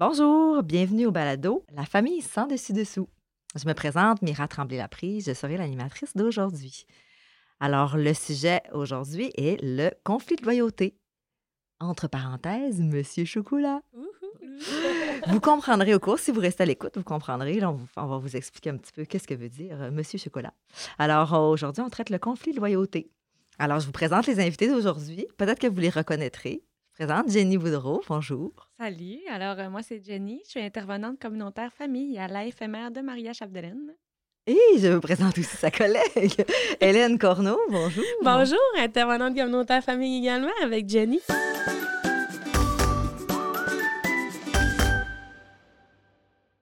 Bonjour, bienvenue au balado La famille sans dessus-dessous. Je me présente, Mira Tremblay-Laprise, je serai l'animatrice d'aujourd'hui. Alors, le sujet aujourd'hui est le conflit de loyauté. Entre parenthèses, Monsieur Chocolat. vous comprendrez au cours, si vous restez à l'écoute, vous comprendrez. Là, on, va vous expliquer un petit peu qu'est-ce que veut dire euh, Monsieur Chocolat. Alors, aujourd'hui, on traite le conflit de loyauté. Alors, je vous présente les invités d'aujourd'hui. Peut-être que vous les reconnaîtrez présente Jenny Boudreau. Bonjour. Salut. Alors, euh, moi, c'est Jenny. Je suis intervenante communautaire famille à l'AFMR de Maria Chapdelaine. Et je vous présente aussi sa collègue, Hélène Corneau. Bonjour. Bonjour, intervenante communautaire famille également avec Jenny.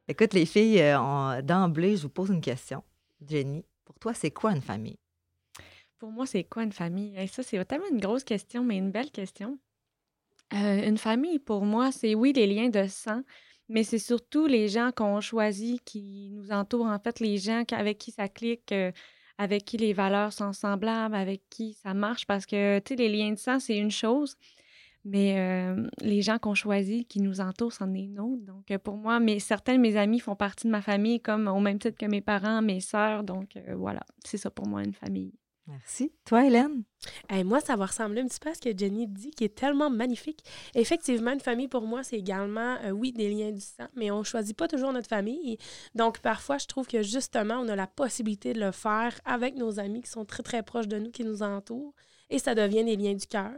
Écoute, les filles, euh, d'emblée, je vous pose une question. Jenny, pour toi, c'est quoi une famille? Pour moi, c'est quoi une famille? ça, c'est tellement une grosse question, mais une belle question. Euh, une famille, pour moi, c'est oui, les liens de sang, mais c'est surtout les gens qu'on choisit qui nous entourent, en fait, les gens avec qui ça clique, euh, avec qui les valeurs sont semblables, avec qui ça marche, parce que, tu sais, les liens de sang, c'est une chose, mais euh, les gens qu'on choisit, qui nous entourent, c'en est une autre. Donc, pour moi, certains de mes amis font partie de ma famille, comme au même titre que mes parents, mes sœurs. Donc, voilà, c'est ça pour moi, une famille. Merci. Toi, Hélène? moi, ça va ressembler un petit peu à ce que Jenny dit, qui est tellement magnifique. Effectivement, une famille, pour moi, c'est également, euh, oui, des liens du sang, mais on ne choisit pas toujours notre famille. Donc, parfois, je trouve que justement, on a la possibilité de le faire avec nos amis qui sont très, très proches de nous, qui nous entourent, et ça devient des liens du cœur.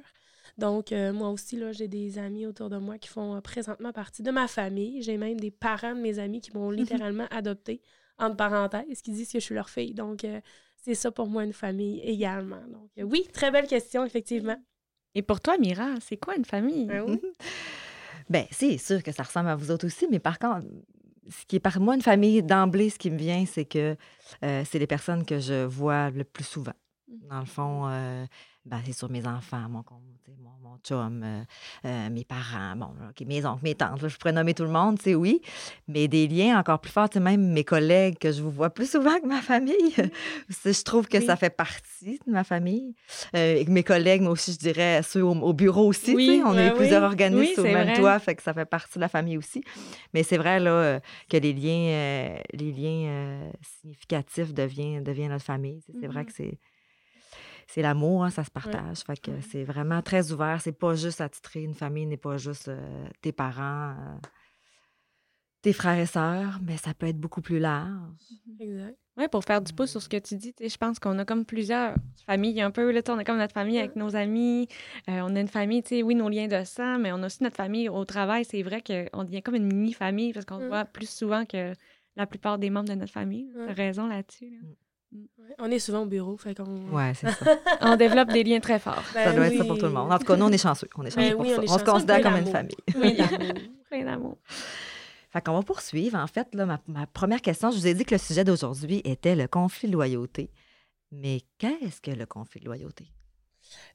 Donc, euh, moi aussi, là, j'ai des amis autour de moi qui font euh, présentement partie de ma famille. J'ai même des parents de mes amis qui m'ont littéralement adopté, entre parenthèses, qui disent que je suis leur fille. Donc, c'est ça pour moi une famille également. Donc, euh, oui, très belle question, effectivement. Et pour toi, Mira, c'est quoi une famille? Ben, ben c'est sûr que ça ressemble à vous autres aussi, mais par contre, ce qui est par moi une famille d'emblée, ce qui me vient, c'est que euh, c'est les personnes que je vois le plus souvent. Mmh. Dans le fond, euh, ben, c'est sur mes enfants, mon, mon, mon chum, euh, euh, mes parents, bon, mes oncles, mes tantes, je pourrais nommer tout le monde, tu oui. Mais des liens encore plus forts, même mes collègues que je vous vois plus souvent que ma famille. je trouve que ça fait partie de ma famille. Euh, mes collègues, moi aussi, je dirais, ceux au, bureau aussi, oui, on est plusieurs organismes au même toit, fait que ça fait partie de la famille aussi. Mais c'est vrai, là, que les liens, les liens significatifs deviennent, deviennent notre famille. C'est vrai mm-hmm. que c'est c'est l'amour, hein, ça se partage. Fait que c'est vraiment très ouvert. C'est pas juste attitré. Une famille n'est pas juste euh, tes parents, euh, tes frères et sœurs, mais ça peut être beaucoup plus large. Mmh exact. Oui, pour faire du pouce sur ce que tu dis, je pense qu'on a comme plusieurs familles un peu. Là, on a comme notre famille avec nos amis. Euh, on a une famille, tu sais, oui, nos liens de sang, mais on a aussi notre famille au travail. C'est vrai qu'on devient comme une mini-famille parce qu'on mmh. voit plus souvent que la plupart des membres de notre famille. As raison là-dessus. Mmh. On est souvent au bureau, fait qu'on... Ouais, c'est ça. on développe des liens très forts. ça doit être ça pour tout le monde. En tout cas, nous, on est chanceux. On est chanceux ben pour ça. On, se considère comme une famille. Oui, plein d'amour. Fait qu'on va poursuivre. En fait, là, ma, ma, première question, je vous ai dit que le sujet d'aujourd'hui était le conflit de loyauté. Mais qu'est-ce que le conflit de loyauté?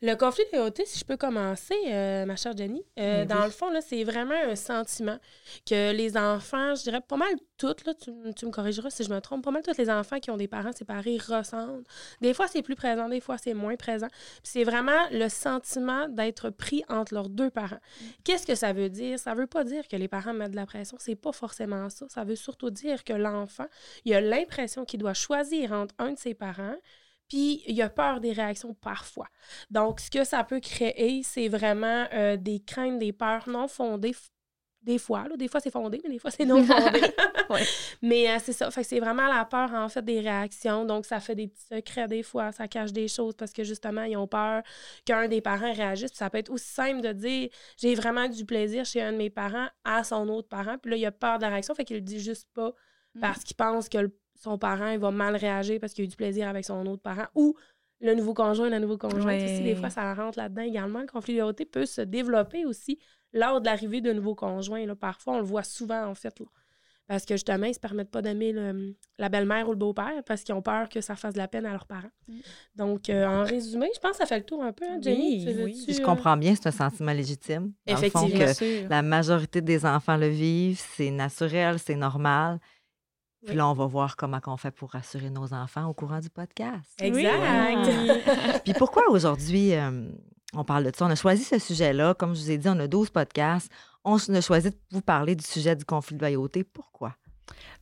Le conflit de loyauté, si je peux commencer, euh, ma chère Jenny, euh, dans le fond, c'est vraiment un sentiment que les enfants, je dirais pas mal toutes, là, tu, me corrigeras si je me trompe, pas mal tous les enfants qui ont des parents séparés ressentent. Des fois, c'est plus présent, des fois, c'est moins présent. c'est vraiment le sentiment d'être pris entre leurs deux parents. Mm. Qu'est-ce que ça veut dire? Ça veut pas dire que les parents mettent de la pression, c'est pas forcément ça. Ça veut surtout dire que l'enfant, il a l'impression qu'il doit choisir entre un de ses parents, puis il y a peur des réactions parfois. Donc, ce que ça peut créer, c'est vraiment euh, des craintes, des peurs non fondées. Des fois, là, des fois c'est fondé, mais des fois c'est non fondé. Mais euh, c'est ça. Fait que c'est vraiment la peur, en fait, des réactions. Donc, ça fait des petits secrets des fois, ça cache des choses parce que justement, ils ont peur qu'un des parents réagisse. Puis ça peut être aussi simple de dire j'ai vraiment du plaisir chez un de mes parents à son autre parent. Puis là, il a peur de la réaction, fait qu'il le dit juste pas mm. parce qu'il pense que le son parent il va mal réagir parce qu'il a eu du plaisir avec son autre parent ou le nouveau conjoint, la nouveau conjoint. des fois, ça rentre là-dedans également. Le conflit de loyauté peut se développer aussi lors de l'arrivée de nouveaux conjoints. Là. Parfois, on le voit souvent, en fait. Parce que justement, ils ne se permettent pas d'aimer la belle-mère ou le beau-père parce qu'ils ont peur que ça fasse de la peine à leurs parents. Mm. Donc, euh, en résumé, je pense que ça fait le tour un peu, hein, Jenny. Oui, Je comprends bien, c'est un sentiment légitime. Effectivement. que la majorité des enfants le vivent, c'est naturel, c'est normal. Puis là, on va voir comment on fait pour rassurer nos enfants au courant du podcast. Exact. Puis pourquoi aujourd'hui, euh, on parle de ça? On a choisi ce sujet-là. Comme je vous ai dit, on a 12 podcasts. on a choisi de vous parler du sujet du conflit de loyauté. Pourquoi?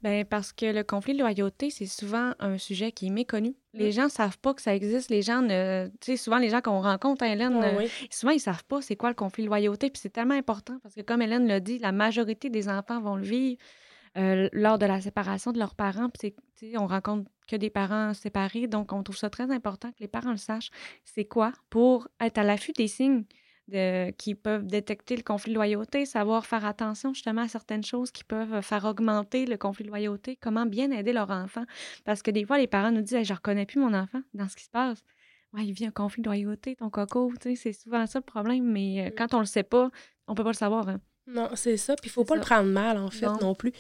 Bien, parce que le conflit de loyauté, c'est souvent un sujet qui est méconnu. Les mmh. gens ne savent pas que ça existe. Les gens ne. Tu sais, souvent, les gens qu'on rencontre, hein, Hélène, euh, souvent, ils ne savent pas c'est quoi le conflit de loyauté. Puis c'est tellement important parce que, comme Hélène l'a dit, la majorité des enfants vont le vivre euh, lors de la séparation de leurs parents. Puis on rencontre que des parents séparés. Donc, on trouve ça très important que les parents le sachent. C'est quoi pour être à l'affût des signes qui peuvent détecter le conflit de loyauté, savoir faire attention justement à certaines choses qui peuvent faire augmenter le conflit de loyauté, comment bien aider leur enfant? Parce que des fois, les parents nous disent Je ne reconnais plus mon enfant dans ce qui se passe. Ouais, il vit un conflit de loyauté, ton coco. C'est souvent ça le problème, mais euh, mmh. quand on le sait pas, on peut pas le savoir. Hein. Non, c'est ça. Puis il faut pas le prendre mal, en fait, non, plus.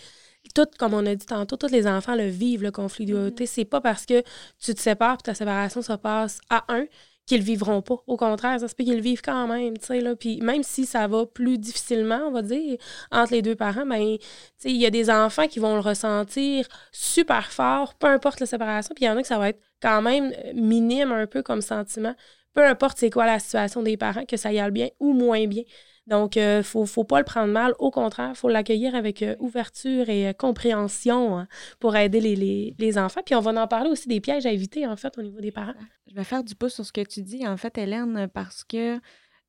Tout, comme on a dit tantôt, tous les enfants le vivent, le conflit de loyauté. Mmh. C'est pas parce que tu te sépares et ta séparation se passe à un qu'ils le vivront pas. Au contraire, ça se peut qu'ils le vivent quand même, tu sais, là. Puis même si ça va plus difficilement, on va dire, entre les deux parents, ben, tu sais, il y a des enfants qui vont le ressentir super fort, peu importe la séparation, puis il y en a que ça va être quand même minime un peu comme sentiment, peu importe c'est quoi la situation des parents, que ça y aille bien ou moins bien. Donc, il euh, ne faut, pas le prendre mal. Au contraire, il faut l'accueillir avec euh, ouverture et euh, compréhension hein, pour aider les, enfants. Puis, on va en parler aussi des pièges à éviter, en fait, au niveau des parents. Je vais faire du pouce sur ce que tu dis, en fait, Hélène, parce que, tu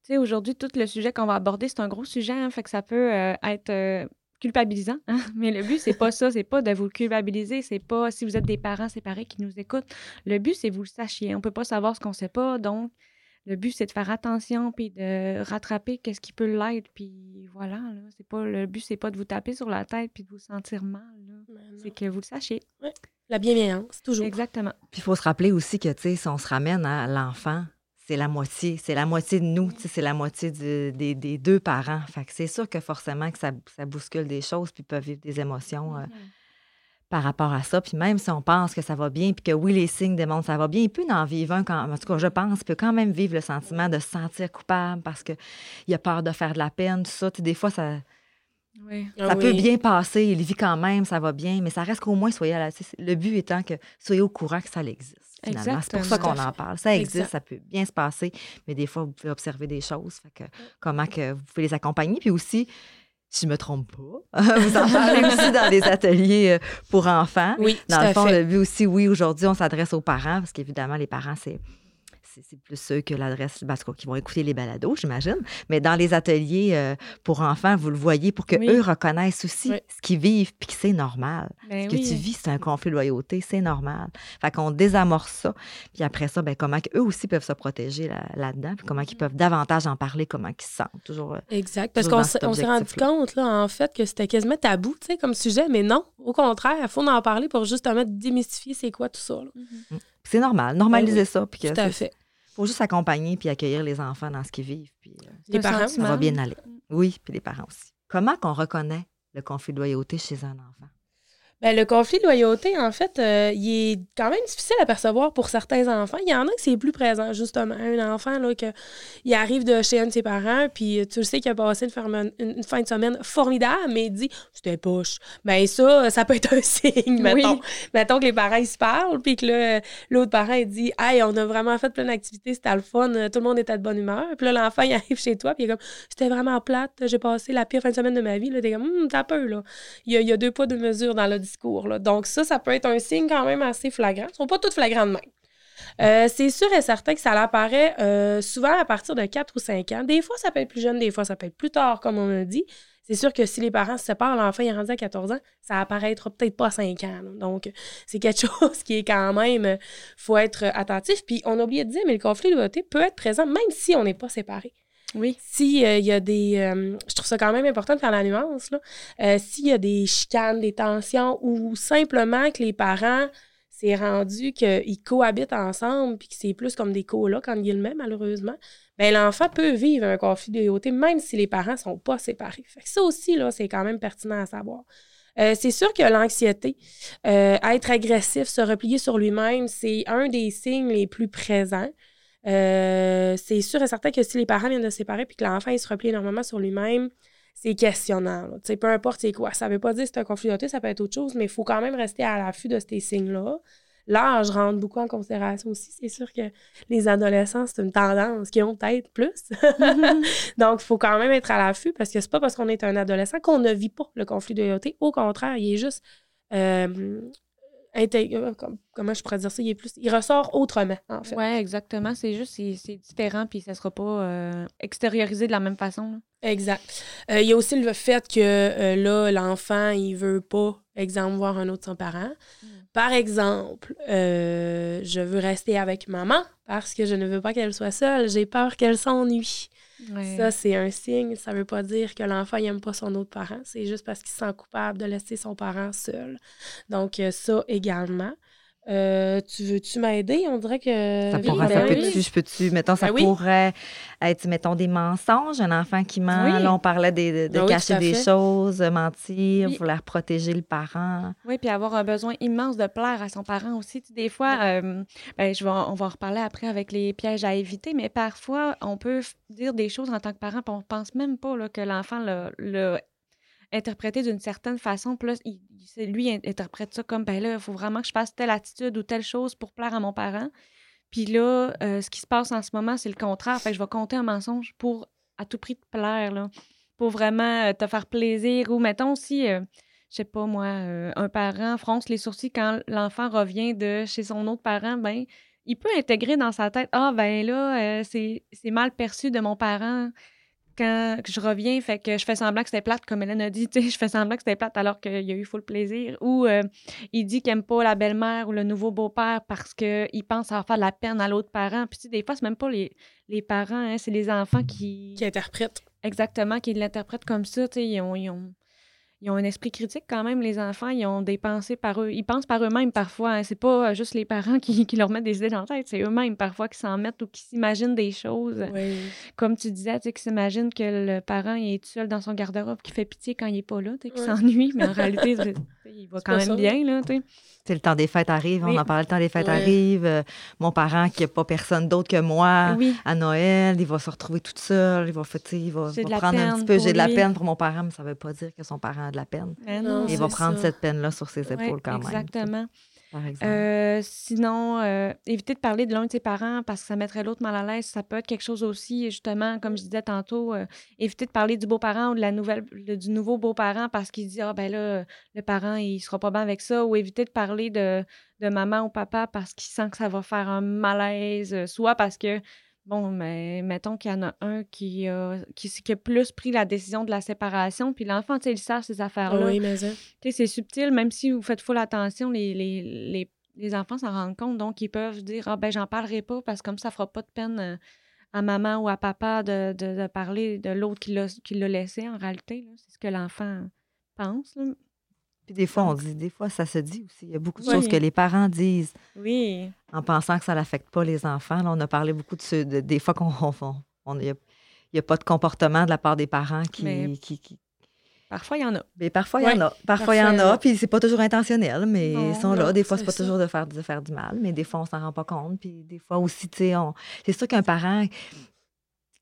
sais, aujourd'hui, tout le sujet qu'on va aborder, c'est un gros sujet, hein, fait que ça peut être culpabilisant. Hein. Mais le but, c'est pas ça. C'est pas de vous culpabiliser. C'est pas si vous êtes des parents séparés qui nous écoutent. Le but, c'est que vous le sachiez. On peut pas savoir ce qu'on sait pas. Donc, le but, c'est de faire attention puis de rattraper qu'est-ce qui peut l'être. Puis voilà, là, c'est pas, le but, c'est pas de vous taper sur la tête puis de vous sentir mal. Ben c'est que vous le sachiez. La bienveillance, toujours. Exactement. Puis il faut se rappeler aussi que, tu sais, si on se ramène à l'enfant, c'est la moitié. C'est la moitié de nous, c'est la moitié des, deux parents. Fait que c'est sûr que forcément que ça, bouscule des choses puis peuvent vivre des émotions. Euh, mm-hmm par rapport à ça. Puis même si on pense que ça va bien, puis que oui, les signes démontrent que ça va bien, il peut en vivre un, quand, en tout cas, je pense, il peut quand même vivre le sentiment de se sentir coupable parce qu'il a peur de faire de la peine, tout ça. des fois, ça, ça ah peut bien passer, il vit quand même, ça va bien, mais ça reste qu'au moins, soyez à la, le but étant que soyez au courant que ça existe. C'est pour ça qu'on en parle. Ça existe, ça peut bien se passer, mais des fois, vous pouvez observer des choses. que, comment que vous pouvez les accompagner. Puis aussi, si je me trompe pas. Vous en parlez aussi dans des ateliers euh, pour enfants. Oui, Dans le fond, le but aussi, oui, aujourd'hui, on s'adresse aux parents parce qu'évidemment, les parents, c'est c'est plus ceux que l'adresse, parce qu'ils vont écouter les balados, j'imagine. Mais dans les ateliers euh, pour enfants, vous le voyez pour qu'eux reconnaissent aussi ce qu'ils vivent puis que c'est normal. Ben ce que tu vis, c'est un conflit de loyauté, c'est normal. Fait qu'on désamorce ça. Puis après ça, ben, comment eux aussi peuvent se protéger là-dedans, puis comment ils peuvent davantage en parler, comment ils se sentent. Toujours, euh, exact. Parce qu'on s'est rendu compte, là, en fait, que c'était quasiment tabou, tu sais, comme sujet, mais non. Au contraire, il faut en parler pour justement démystifier c'est quoi tout ça. Mm-hmm. C'est normal, normaliser ben ça. Puis tout à fait faut juste accompagner puis accueillir les enfants dans ce qu'ils vivent. Puis, euh, les parents, ça va bien aller. Oui, puis les parents aussi. Comment qu'on reconnaît le conflit de loyauté chez un enfant? Bien, le conflit de loyauté, en fait, euh, il est quand même difficile à percevoir pour certains enfants. Il y en a qui c'est plus présent, justement. Un enfant, là, que, il arrive de chez un de ses parents, puis tu le sais qu'il a passé une, une, fin de semaine formidable, mais il dit c'était poche. Bien, ça, ça peut être un signe, mettons. Mettons que les parents, ils se parlent, puis que l'autre parent, il dit Hey, on a vraiment fait plein d'activités, c'était le fun, tout le monde était de bonne humeur. Puis là, l'enfant, il arrive chez toi, puis il est comme C'était vraiment plate, j'ai passé la pire fin de semaine de ma vie. Là, t'es comme hum, T'as peur, là. Il y, a, il y a deux poids, deux mesures dans donc, ça, ça peut être un signe quand même assez flagrant. Ils ne sont pas tous flagrants de même. Euh, c'est sûr et certain que ça apparaît euh, souvent à partir de 4 ou 5 ans. Des fois, ça peut être plus jeune, des fois, ça peut être plus tard, comme on a dit. C'est sûr que si les parents se séparent, l'enfant est rendu à 14 ans, ça apparaîtra peut-être pas à 5 ans. Donc, c'est quelque chose qui est quand même, il faut être attentif. Puis, on a oublié de dire, mais le conflit de loyauté peut être présent même si on n'est pas séparés. Oui. S'il euh, y a des. Euh, je trouve ça quand même important de faire la nuance. Là. Euh, s'il y a des chicanes, des tensions ou simplement que les parents, c'est rendu qu'ils cohabitent ensemble puis que c'est plus comme des colocs en guillemets, malheureusement, ben l'enfant peut vivre un conflit de loyauté même si les parents sont pas séparés. Fait ça aussi, là, c'est quand même pertinent à savoir. c'est sûr que l'anxiété, être agressif, se replier sur lui-même, c'est un des signes les plus présents. Euh, c'est sûr et certain que si les parents viennent de se séparer puis que l'enfant se replie énormément sur lui-même, c'est questionnant. Peu importe c'est quoi. Ça ne veut pas dire que c'est un conflit d'autisme, ça peut être autre chose, mais il faut quand même rester à l'affût de ces signes-là. l'âge rentre beaucoup en considération aussi. C'est sûr que les adolescents, c'est une tendance qui ont peut-être plus. Donc, il faut quand même être à l'affût parce que c'est pas parce qu'on est un adolescent qu'on ne vit pas le conflit de loyauté. Au contraire, il est juste euh, euh, comment je pourrais dire ça, il est plus, il ressort autrement, en fait. Oui, exactement. C'est juste, c'est différent, puis ça ne sera pas euh, extériorisé de la même façon. Exact. Euh, il y a aussi le fait que là, l'enfant, il veut pas, exemple, voir un autre son parent. Mm. Par exemple, je veux rester avec maman parce que je ne veux pas qu'elle soit seule. J'ai peur qu'elle s'ennuie. Ça, c'est un signe. Ça ne veut pas dire que l'enfant n'aime pas son autre parent. C'est juste parce qu'il se sent coupable de laisser son parent seul. Donc, euh, ça également. Euh, tu veux-tu m'aider? On dirait que. Ça, pourrait, ça ben peut-tu, je peux-tu, mettons, ça ben pourrait être, mettons, des mensonges, un enfant qui ment. Là, on parlait de, ben cacher des choses, de mentir, vouloir protéger le parent. Oui, puis avoir un besoin immense de plaire à son parent aussi. des fois, euh, je vais, on va en reparler après avec les pièges à éviter, mais parfois, on peut dire des choses en tant que parent, puis on pense même pas là, que l'enfant l'a interprété d'une certaine façon. Puis là, lui interprète ça comme, ben là, il faut vraiment que je fasse telle attitude ou telle chose pour plaire à mon parent. Puis là, euh, ce qui se passe en ce moment, c'est le contraire. Fait je vais compter un mensonge pour à tout prix te plaire, pour vraiment euh, te faire plaisir. Ou mettons aussi, euh, je sais pas moi, un parent fronce les sourcils quand l'enfant revient de chez son autre parent, ben il peut intégrer dans sa tête, ah ben là, c'est mal perçu de mon parent quand je reviens, fait que je fais semblant que c'était plate, comme Hélène a dit, je fais semblant que c'était plate alors qu'il y a eu full plaisir. Ou euh, il dit qu'il n'aime pas la belle-mère ou le nouveau beau-père parce qu'il pense avoir faire de la peine à l'autre parent. Puis des fois, c'est même pas les, les parents, hein, c'est les enfants qui... Qui interprètent. Exactement, qui l'interprètent comme ça. Ils ont, ils ont ils ont un esprit critique quand même, les enfants. Ils ont des pensées par eux. Ils pensent par eux-mêmes parfois. Hein. C'est pas euh, juste les parents qui, leur mettent des idées dans la tête. C'est eux-mêmes parfois qui s'en mettent ou qui s'imaginent des choses. Comme tu disais, tu sais, qui s'imaginent que le parent est tout seul dans son garde-robe, qui fait pitié quand il est pas là, tu sais, qui s'ennuie. Mais en réalité, il va quand même bien, là, tu sais le temps des fêtes arrive, on en parlait, le temps des fêtes arrive. Euh, mon parent qui n'a pas personne d'autre que moi à Noël, il va se retrouver tout seul, il va, il va, prendre un petit peu. J'ai de la peine pour mon parent, mais ça ne veut pas dire que son parent de la peine. il va prendre cette peine-là sur ses épaules quand même. Exactement. Euh, sinon, euh, éviter de parler de l'un de ses parents parce que ça mettrait l'autre mal à l'aise. Ça peut être quelque chose aussi, justement, comme je disais tantôt, euh, éviter de parler du beau-parent ou de la nouvelle, du nouveau beau-parent parce qu'il dit Ah, ben là, le parent, il sera pas bien avec ça. Ou éviter de parler de, de maman ou papa parce qu'il sent que ça va faire un malaise, soit parce que Bon, mais mettons qu'il y en a un qui a, qui, qui, a plus pris la décision de la séparation, puis l'enfant, tu sais, il sait ces affaires-là. Oui, mais c'est subtil, même si vous faites full attention, les, les, les, les enfants s'en rendent compte, donc ils peuvent dire Ah, ben, j'en parlerai pas parce que comme ça, ça fera pas de peine euh, à maman ou à papa de, de, parler de l'autre qui l'a laissé, en réalité. C'est ce que l'enfant pense. Puis des fois, on dit, des fois, ça se dit aussi. Il y a beaucoup de choses que les parents disent. Oui. En pensant que ça n'affecte pas les enfants. Là, on a parlé beaucoup de, ce, des fois qu'on on, il n'y a, pas de comportement de la part des parents qui. qui, Parfois, il y en a. Mais parfois, il y en a. Parfois, il y en a. Puis c'est pas toujours intentionnel, mais ils sont là. Des fois, c'est pas toujours de faire, de faire du mal, mais des fois, on s'en rend pas compte. Puis des fois aussi, tu sais, c'est sûr qu'un parent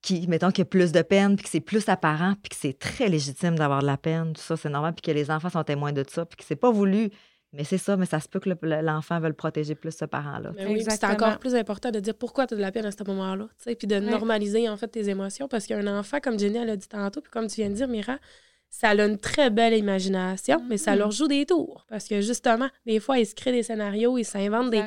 qui, mettons, qu'il y a plus de peine, puis que c'est plus apparent, puis que c'est très légitime d'avoir de la peine, tout ça, c'est normal, puis que les enfants sont témoins de ça, puis que c'est pas voulu. Mais c'est ça, mais ça se peut que l'enfant veuille protéger plus ce parent-là. Oui, c'est encore plus important de dire pourquoi tu as de la peine à ce moment-là, puis de normaliser en fait tes émotions, parce qu'un enfant, comme Jenny elle a dit tantôt, puis comme tu viens de dire, Mira, ça a une très belle imagination, mais ça leur mm-hmm. joue des tours. Parce que justement, des fois, ils se créent des scénarios, ils s'inventent des,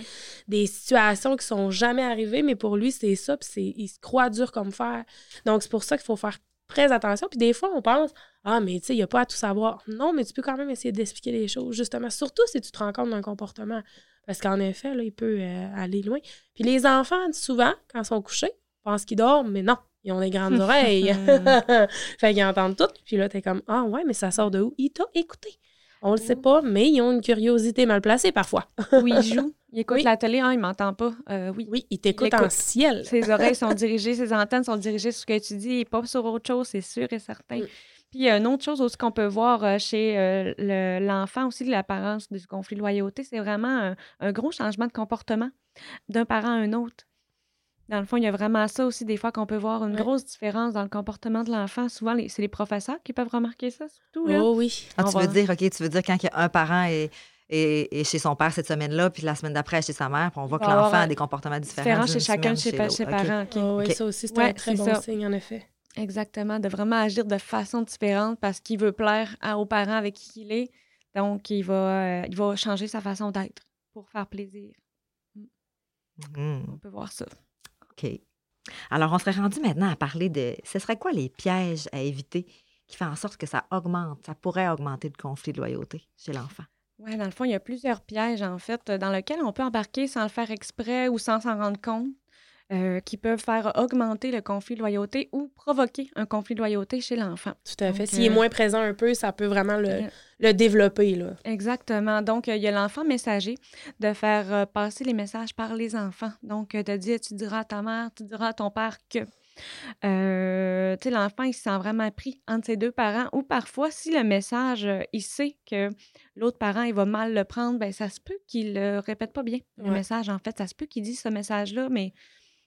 des, situations qui sont jamais arrivées, mais pour lui, c'est ça, puis il se croit dur comme fer. Donc, c'est pour ça qu'il faut faire très attention. Puis des fois, on pense, ah, mais tu sais, il n'y a pas à tout savoir. Non, mais tu peux quand même essayer d'expliquer les choses, justement, surtout si tu te rends compte d'un comportement. Parce qu'en effet, là, il peut euh, aller loin. Puis les enfants, souvent, quand ils sont couchés, pensent qu'ils dorment, mais non, ils ont des grandes oreilles. fait qu'ils entendent tout. Puis là, t'es comme, ah ouais, mais ça sort de où? Il t'a écouté. On le sait pas, mais ils ont une curiosité mal placée parfois. oui, ils jouent. Ils écoutent la télé, hein, ils m'entendent pas. Euh, oui. oui, ils t'écoutent en ciel. Ses oreilles sont dirigées, ses antennes sont dirigées sur ce que tu dis et pas sur autre chose, c'est sûr et certain. Mm. Puis il y a une autre chose aussi qu'on peut voir euh, chez euh, l'enfant aussi l'apparence du conflit de loyauté, c'est vraiment un, gros changement de comportement d'un parent à un autre. Dans le fond, il y a vraiment ça aussi, des fois, qu'on peut voir une grosse différence dans le comportement de l'enfant. Souvent, c'est les professeurs qui peuvent remarquer ça, surtout. Oh oui. Ah, tu veux dire, OK, tu veux dire quand il y a un parent et est, chez son père cette semaine-là, puis la semaine d'après, chez sa mère, puis on voit que va l'enfant avoir a des comportements différents. Différent d'une chez chacun l'autre. ses OK. parents. OK. Ah oui, ça aussi, c'est Ouais, un très c'est bon ça. signe, en effet. Exactement, de vraiment agir de façon différente parce qu'il veut plaire à- aux parents avec qui il est. Donc, il va, euh, il va changer sa façon d'être pour faire plaisir. Mhm. On peut voir ça. OK. Alors, on serait rendu maintenant à parler de ce serait quoi les pièges à éviter qui font en sorte que ça augmente, ça pourrait augmenter le conflit de loyauté chez l'enfant? Oui, dans le fond, il y a plusieurs pièges, en fait, dans lesquels on peut embarquer sans le faire exprès ou sans s'en rendre compte, euh, qui peuvent faire augmenter le conflit de loyauté ou provoquer un conflit de loyauté chez l'enfant. Tout à fait. S'il est euh, moins présent un peu, ça peut vraiment le, le développer. Là. Exactement. Donc, euh, il y a l'enfant messager de faire passer les messages par les enfants. Donc, de dire, tu diras à ta mère, tu diras à ton père que. Euh, tu sais, l'enfant, il se sent vraiment pris entre ses deux parents. Ou parfois, si le message, euh, il sait que l'autre parent, il va mal le prendre, ben ça se peut qu'il le répète pas bien, le Ouais. message. En fait, ça se peut qu'il dise ce message-là, mais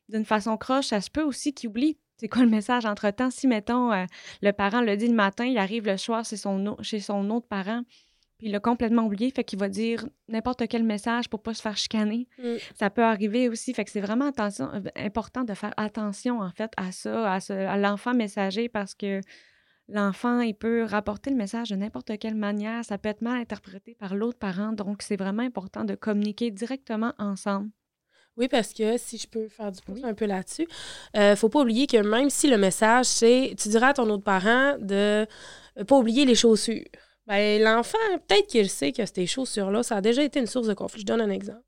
d'une façon croche, ça se peut aussi qu'il oublie. C'est quoi le message entre-temps? Si, mettons, euh, le parent le dit le matin, il arrive le soir chez son, au- chez son autre parent, puis il l'a complètement oublié, fait qu'il va dire n'importe quel message pour pas se faire chicaner. Mm. Ça peut arriver aussi, fait que c'est vraiment attention, euh, important de faire attention, en fait, à ça, à l'enfant messager, parce que l'enfant, il peut rapporter le message de n'importe quelle manière, ça peut être mal interprété par l'autre parent, donc c'est vraiment important de communiquer directement ensemble. Oui, parce que si je peux faire du pouce Oui. un peu là-dessus, euh, faut pas oublier que même si le message, c'est tu diras à ton autre parent de euh, pas oublier les chaussures. Ben, l'enfant, peut-être qu'il sait que ces chaussures-là, ça a déjà été une source de conflit. Je donne un exemple.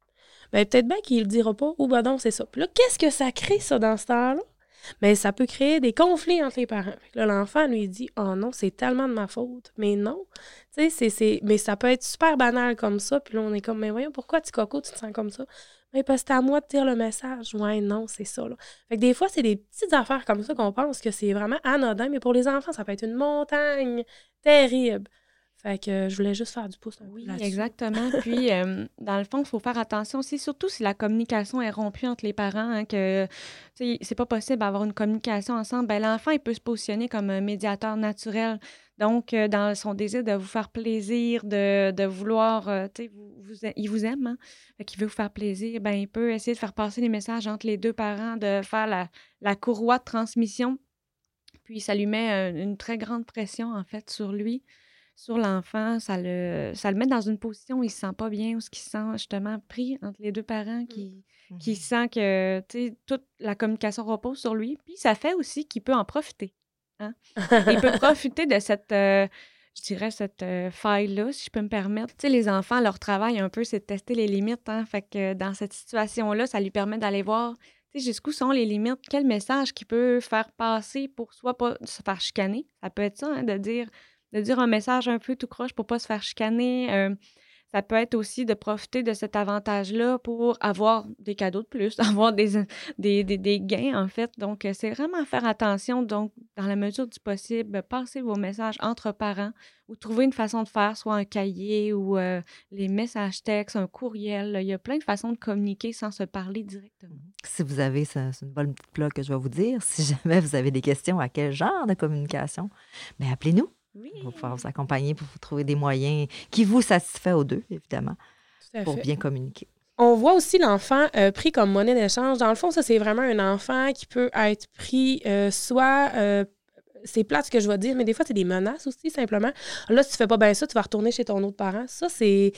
Ben, peut-être bien qu'il le dira pas, ou ben non, c'est ça. Puis là, qu'est-ce que ça crée, ça, dans ce temps-là? Ben, ça peut créer des conflits entre les parents. Là, l'enfant lui dit Oh non, c'est tellement de ma faute. Mais non. Tu sais, c'est- c'est. Mais ça peut être super banal comme ça. Puis là, on est comme Mais voyons, pourquoi, tu coco, tu te sens comme ça? Mais parce que c'est à moi de dire le message. Ouais, non, c'est ça. Là. Fait que des fois, c'est des petites affaires comme ça qu'on pense que c'est vraiment anodin, mais pour les enfants, ça peut être une montagne terrible. Fait que euh, je voulais juste faire du pouce Oui, exactement. Puis, euh, dans le fond, il faut faire attention aussi, surtout si la communication est rompue entre les parents, hein, que c'est pas possible d'avoir une communication ensemble. Ben, l'enfant, il peut se positionner comme un médiateur naturel. Donc, euh, dans son désir de vous faire plaisir, de, de vouloir, vous, vous il vous aime, hein? Qu'il veut vous faire plaisir, ben, il peut essayer de faire passer les messages entre les deux parents, de faire la, la courroie de transmission. Puis, ça lui met une très grande pression, en fait, sur lui sur l'enfant, ça le, ça le met dans une position où il se sent pas bien, où il se sent justement pris entre les deux parents, qui, qui sent que toute la communication repose sur lui. Puis ça fait aussi qu'il peut en profiter. hein. il peut profiter de cette, euh, je dirais, cette euh, faille-là, si je peux me permettre. Tu sais, les enfants, leur travail un peu, c'est de tester les limites. Hein? Fait que dans cette situation-là, ça lui permet d'aller voir tu sais, jusqu'où sont les limites, quel message qu'il peut faire passer pour soit pas se faire chicaner. Ça peut être ça, hein, de dire de dire un message un peu tout croche pour pas se faire chicaner. Euh, ça peut être aussi de profiter de cet avantage-là pour avoir des cadeaux de plus, avoir des, des, des, gains, en fait. Donc, euh, c'est vraiment faire attention. Donc, dans la mesure du possible, passer vos messages entre parents ou trouver une façon de faire, soit un cahier ou euh, les messages textes, un courriel. Il y a plein de façons de communiquer sans se parler directement. Si vous avez, c'est une bonne petite plug que je vais vous dire. Si jamais vous avez des questions à quel genre de communication, bien, appelez-nous. Oui. On va pouvoir vous accompagner pour vous trouver des moyens qui vous satisfait aux deux, évidemment, pour fait. bien communiquer. On voit aussi l'enfant euh, pris comme monnaie d'échange. Dans le fond, ça, c'est vraiment un enfant qui peut être pris euh, soit. euh, c'est plate ce que je vais dire, mais des fois, c'est des menaces aussi, simplement. Là, si tu fais pas bien ça, tu vas retourner chez ton autre parent. Ça, c'est,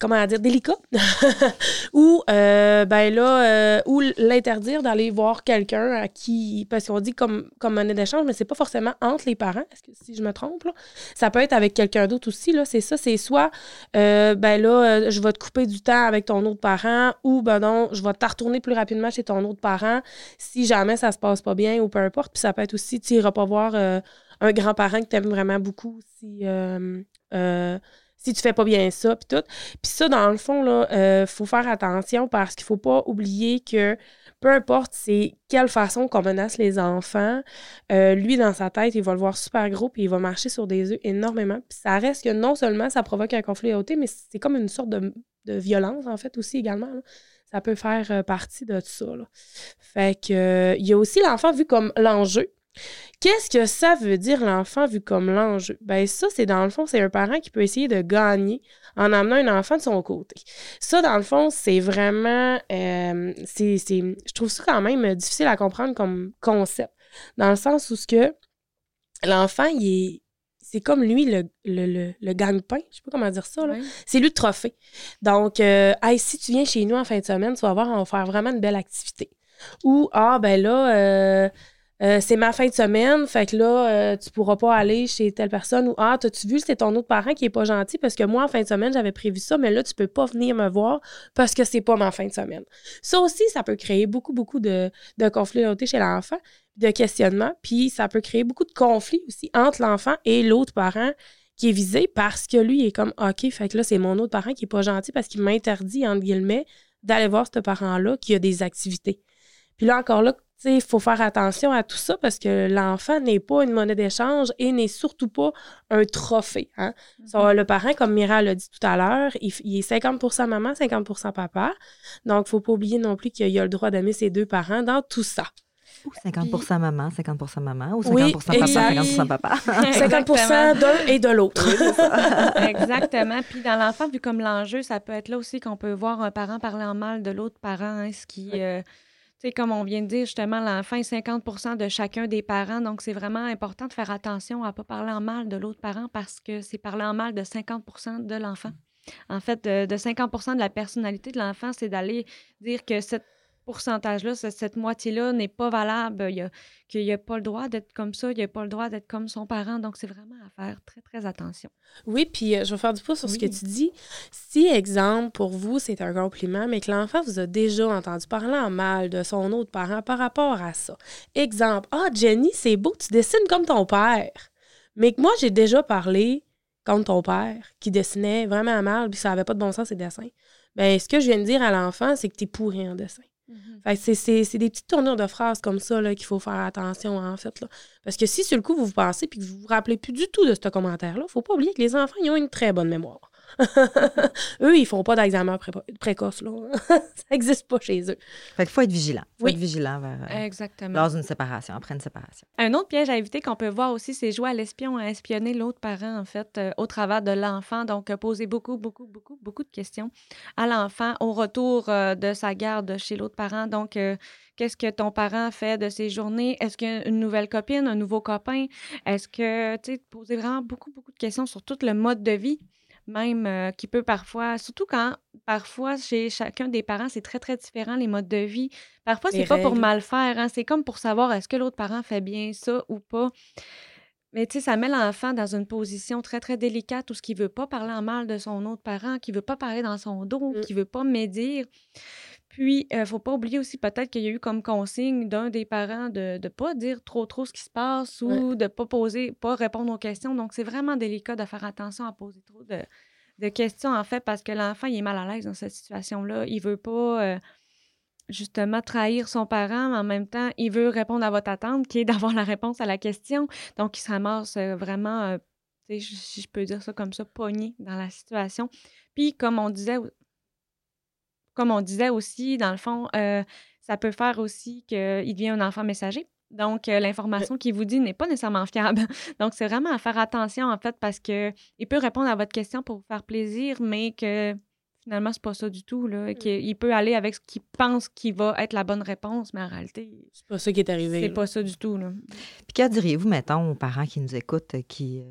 comment dire, délicat. ou, euh, ben là, euh, ou l'interdire d'aller voir quelqu'un à qui. Parce qu'on dit comme, comme monnaie d'échange, mais c'est pas forcément entre les parents, est-ce que, si je me trompe. Là? Ça peut être avec quelqu'un d'autre aussi. Là. C'est ça, c'est soit, euh, ben là, je vais te couper du temps avec ton autre parent, ou, ben non, je vais te retourner plus rapidement chez ton autre parent si jamais ça se passe pas bien ou peu importe. Puis ça peut être aussi, tu iras pas voir euh, un grand-parent que tu aimes vraiment beaucoup si, euh, euh, si tu fais pas bien ça, puis tout. Puis ça, dans le fond, là, euh, faut faire attention parce qu'il faut pas oublier que peu importe c'est quelle façon qu'on menace les enfants, euh, lui, dans sa tête, il va le voir super gros puis il va marcher sur des œufs énormément. Puis ça reste que non seulement ça provoque un conflit à mais c'est comme une sorte de, de violence, en fait, aussi également. Ça peut faire partie de ça. là. Fait que, il y a aussi l'enfant vu comme l'enjeu. Qu'est-ce que ça veut dire l'enfant vu comme l'enjeu? Ben ça, c'est dans le fond, c'est un parent qui peut essayer de gagner en amenant un enfant de son côté. Ça, dans le fond, c'est vraiment... Euh, c'est, je trouve ça quand même difficile à comprendre comme concept. Dans le sens où ce que l'enfant, il est... C'est comme lui le, le, le, gagne-pain, je sais pas comment dire ça. C'est lui le trophée. Donc, euh, si tu viens chez nous en fin de semaine, tu vas voir, on va faire vraiment une belle activité. Ou, ah, ben là, euh, euh, c'est ma fin de semaine, fait que là, euh, tu pourras pas aller chez telle personne ou Ah, t'as-tu vu, c'est ton autre parent qui est pas gentil parce que moi, en fin de semaine, j'avais prévu ça, mais là, tu peux pas venir me voir parce que c'est pas ma fin de semaine. Ça aussi, ça peut créer beaucoup, beaucoup de, de conflits chez l'enfant, de questionnements, puis ça peut créer beaucoup de conflits aussi entre l'enfant et l'autre parent qui est visé parce que lui, il est comme OK, fait que là, c'est mon autre parent qui est pas gentil parce qu'il m'interdit, entre guillemets, d'aller voir ce parent-là qui a des activités. Puis là, encore là, il faut faire attention à tout ça parce que l'enfant n'est pas une monnaie d'échange et n'est surtout pas un trophée. Hein. Mm-hmm. le parent, comme Mira l'a dit tout à l'heure, il, est 50% maman, 50% papa. Donc, il ne faut pas oublier non plus qu'il a le droit d'aimer ses deux parents dans tout ça. 50% maman, 50% maman, ou 50 papa, 50 papa. 50% d'un et de l'autre. Exactement. Puis dans l'enfant, vu comme l'enjeu, ça peut être là aussi qu'on peut voir un parent parler en mal de l'autre parent, hein, ce qui... Euh, comme on vient de dire, justement, l'enfant est 50% de chacun des parents. Donc, c'est vraiment important de faire attention à ne pas parler en mal de l'autre parent parce que c'est parler en mal de 50% de l'enfant. En fait, de, de 50 de la personnalité de l'enfant, c'est d'aller dire que cette pourcentage-là, cette moitié-là n'est pas valable, qu'il n'a pas le droit d'être comme ça, il n'a pas le droit d'être comme son parent. Donc, c'est vraiment à faire très, très attention. Oui, puis euh, je vais faire du pouce sur ce que tu dis. Si, exemple, pour vous, c'est un compliment, mais que l'enfant vous a déjà entendu parler en mal de son autre parent par rapport à ça. Exemple, ah, Jenny, c'est beau, tu dessines comme ton père. Mais que moi, j'ai déjà parlé comme ton père, qui dessinait vraiment mal, puis ça n'avait pas de bon sens, ses dessins. Bien, ce que je viens de dire à l'enfant, c'est que tu es pourri en dessin. Mhm. c'est des petites tournures de phrases comme ça qu'il faut faire attention, en fait. Là. Parce que si, sur le coup, vous vous pensez puis que vous vous rappelez plus du tout de ce commentaire-là, il ne faut pas oublier que les enfants, ils ont une très bonne mémoire. eux, ils font pas d'examen précoce. Là. ça n'existe pas chez eux. Fait qu'il faut être vigilant. Il faut être vigilant vers, euh, Exactement. lors d'une séparation, après une séparation. Un autre piège à éviter qu'on peut voir aussi, c'est jouer à l'espion, à espionner l'autre parent, en fait, euh, au travers de l'enfant. Donc, euh, poser beaucoup, beaucoup, beaucoup, beaucoup de questions à l'enfant au retour de sa garde chez l'autre parent. Donc, qu'est-ce que ton parent fait de ses journées? Est-ce qu'il y a une nouvelle copine, un nouveau copain? Est-ce que, tu sais, poser vraiment beaucoup, beaucoup de questions sur tout le mode de vie même euh, qui peut parfois, surtout quand parfois chez chacun des parents, c'est très, très différent les modes de vie. Parfois, c'est pas pour mal faire, hein, c'est comme pour savoir est-ce que l'autre parent fait bien ça ou pas. Mais tu sais, ça met l'enfant dans une position très, très délicate où ce qui veut pas parler en mal de son autre parent, qui veut pas parler dans son dos, mmh. qui veut pas médire. Puis, il euh, ne faut pas oublier aussi peut-être qu'il y a eu comme consigne d'un des parents de ne pas dire trop trop ce qui se passe ou de ne pas poser, pas répondre aux questions. Donc, c'est vraiment délicat de faire attention à poser trop de, questions, en fait, parce que l'enfant, il est mal à l'aise dans cette situation-là. Il veut pas euh, justement trahir son parent, mais en même temps, il veut répondre à votre attente, qui est d'avoir la réponse à la question. Donc, il se ramasse euh, vraiment, si je peux dire ça comme ça, pogné dans la situation. Puis, comme on disait comme on disait aussi, dans le fond, euh, ça peut faire aussi qu'il devient un enfant messager. Donc, euh, l'information qu'il vous dit n'est pas nécessairement fiable. Donc, c'est vraiment à faire attention, en fait, parce qu'il peut répondre à votre question pour vous faire plaisir, mais que finalement, c'est pas ça du tout. Là. Mmh. Il peut aller avec ce qu'il pense qui va être la bonne réponse, mais en réalité, c'est pas ça qui est arrivé. C'est pas ça du tout. Là. Puis, que diriez-vous, mettons, aux parents qui nous écoutent, qui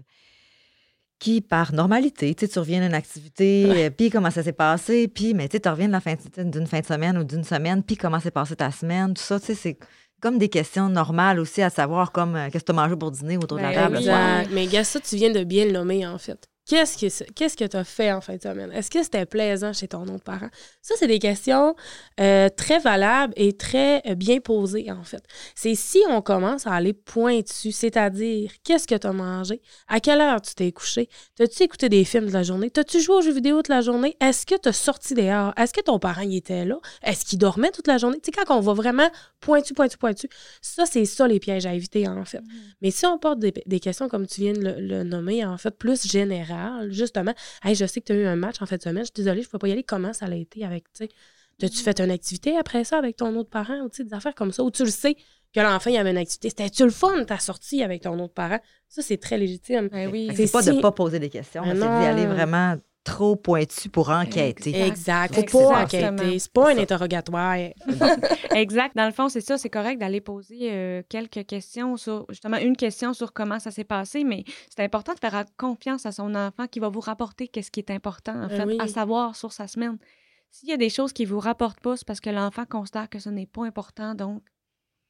qui, par normalité, tu reviens d'une activité, euh, puis comment ça s'est passé, puis, mais tu reviens d'une fin, fin de semaine ou d'une semaine, puis comment s'est passée ta semaine, tout ça, tu sais, c'est comme des questions normales aussi à savoir, comme euh, qu'est-ce que tu as mangé pour dîner autour de la ben table. Mais gars, ça, tu viens de bien le nommer, en fait. Qu'est-ce que qu'est-ce que tu as fait en fin de semaine? Est-ce que c'était plaisant chez ton autre parent? Ça, c'est des questions euh, très valables et très euh, bien posées, en fait. C'est si on commence à aller pointu, c'est-à-dire qu'est-ce que tu as mangé? À quelle heure tu t'es couché? T'as-tu écouté des films de la journée? T'as-tu joué aux jeux vidéo toute la journée? Est-ce que tu as sorti dehors? Est-ce que ton parent y était là? Est-ce qu'il dormait toute la journée? Tu sais, quand on va vraiment pointu, pointu, pointu, ça, c'est ça les pièges à éviter, en fait. Mmh. Mais si on porte des, questions, comme tu viens de le, le nommer, en fait, plus générales, justement. Hey, je sais que tu as eu un match en fait de semaine. Je suis désolée, je ne peux pas y aller. Comment ça a été avec, tu sais? T'as-tu fait une activité après ça avec ton autre parent ou des affaires comme ça, où tu le sais que l'enfant il avait une activité? C'était-tu le fun, ta sortie avec ton autre parent? Ça, c'est très légitime. Ben oui. C'est pas de de pas poser des questions, Ben c'est d'y aller vraiment trop pointu pour enquêter. Exact. Exact. Faut pas Exactement. enquêter. C'est pas un interrogatoire. Exact. Dans le fond, c'est ça, c'est correct d'aller poser euh, quelques questions sur, justement, une question sur comment ça s'est passé, mais c'est important de faire confiance à son enfant qui va vous rapporter qu'est-ce qui est important, en Ben fait, oui. à savoir sur sa semaine. S'il y a des choses qui vous rapportent pas, c'est parce que l'enfant considère que ce n'est pas important, donc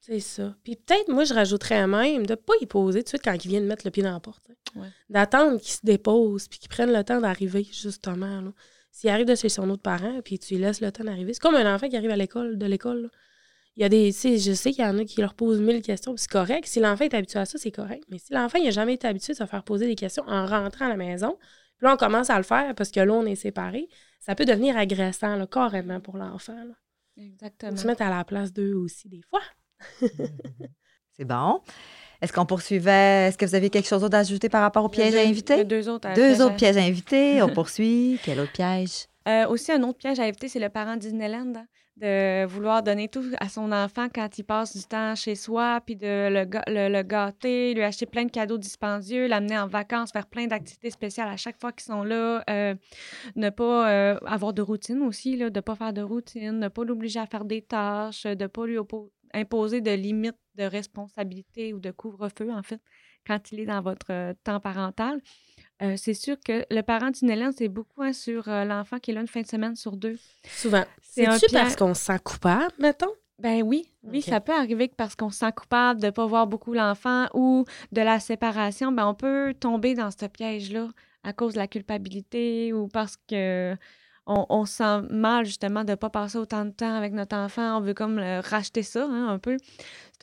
C'est ça. Puis peut-être, moi, je rajouterais même de pas y poser tout de suite quand il vient de mettre le pied dans la porte. hein. Ouais. D'attendre qu'il se dépose puis qu'il prenne le temps d'arriver, justement. là. S'il arrive de chez son autre parent puis tu lui laisses le temps d'arriver, c'est comme un enfant qui arrive à l'école, de l'école. Il y a des. Je sais qu'il y en a qui leur posent mille questions, puis c'est correct. Si l'enfant est habitué à ça, c'est correct. Mais si l'enfant n'a jamais été habitué de se faire poser des questions en rentrant à la maison, puis là, on commence à le faire parce que là, on est séparés, ça peut devenir agressant, là, carrément, pour l'enfant. exactement. se mettre à la place d'eux aussi, des fois. C'est bon. Est-ce qu'on poursuivait? Est-ce que vous avez quelque chose d'autre à ajouter par rapport au piège à deux- inviter? Deux autres. à Deux faire. autres pièges à inviter. On poursuit. Quel autre piège? Euh, aussi, un autre piège à éviter, c'est le parent Disneyland. hein, de vouloir donner tout à son enfant quand il passe du temps chez soi, puis de le, ga- le- le gâter, lui acheter plein de cadeaux dispendieux, l'amener en vacances, faire plein d'activités spéciales à chaque fois qu'ils sont là. euh, ne pas euh, avoir de routine aussi, là, de ne pas faire de routine, ne pas l'obliger à faire des tâches, de ne pas lui oppo- imposer de limites de responsabilité ou de couvre-feu, en fait, quand il est dans votre euh, temps parental. Euh, c'est sûr que le parent Disneyland, c'est beaucoup hein, sur euh, l'enfant qui est là une fin de semaine sur deux. Souvent. C'est un C'est-tu parce qu'on se sent coupable, mettons? Ben oui, oui, ça peut arriver que parce qu'on se sent coupable de ne pas voir beaucoup l'enfant ou de la séparation, ben on peut tomber dans ce piège-là à cause de la culpabilité ou parce que on, on se sent mal justement de ne pas passer autant de temps avec notre enfant. On veut comme racheter ça hein, un peu.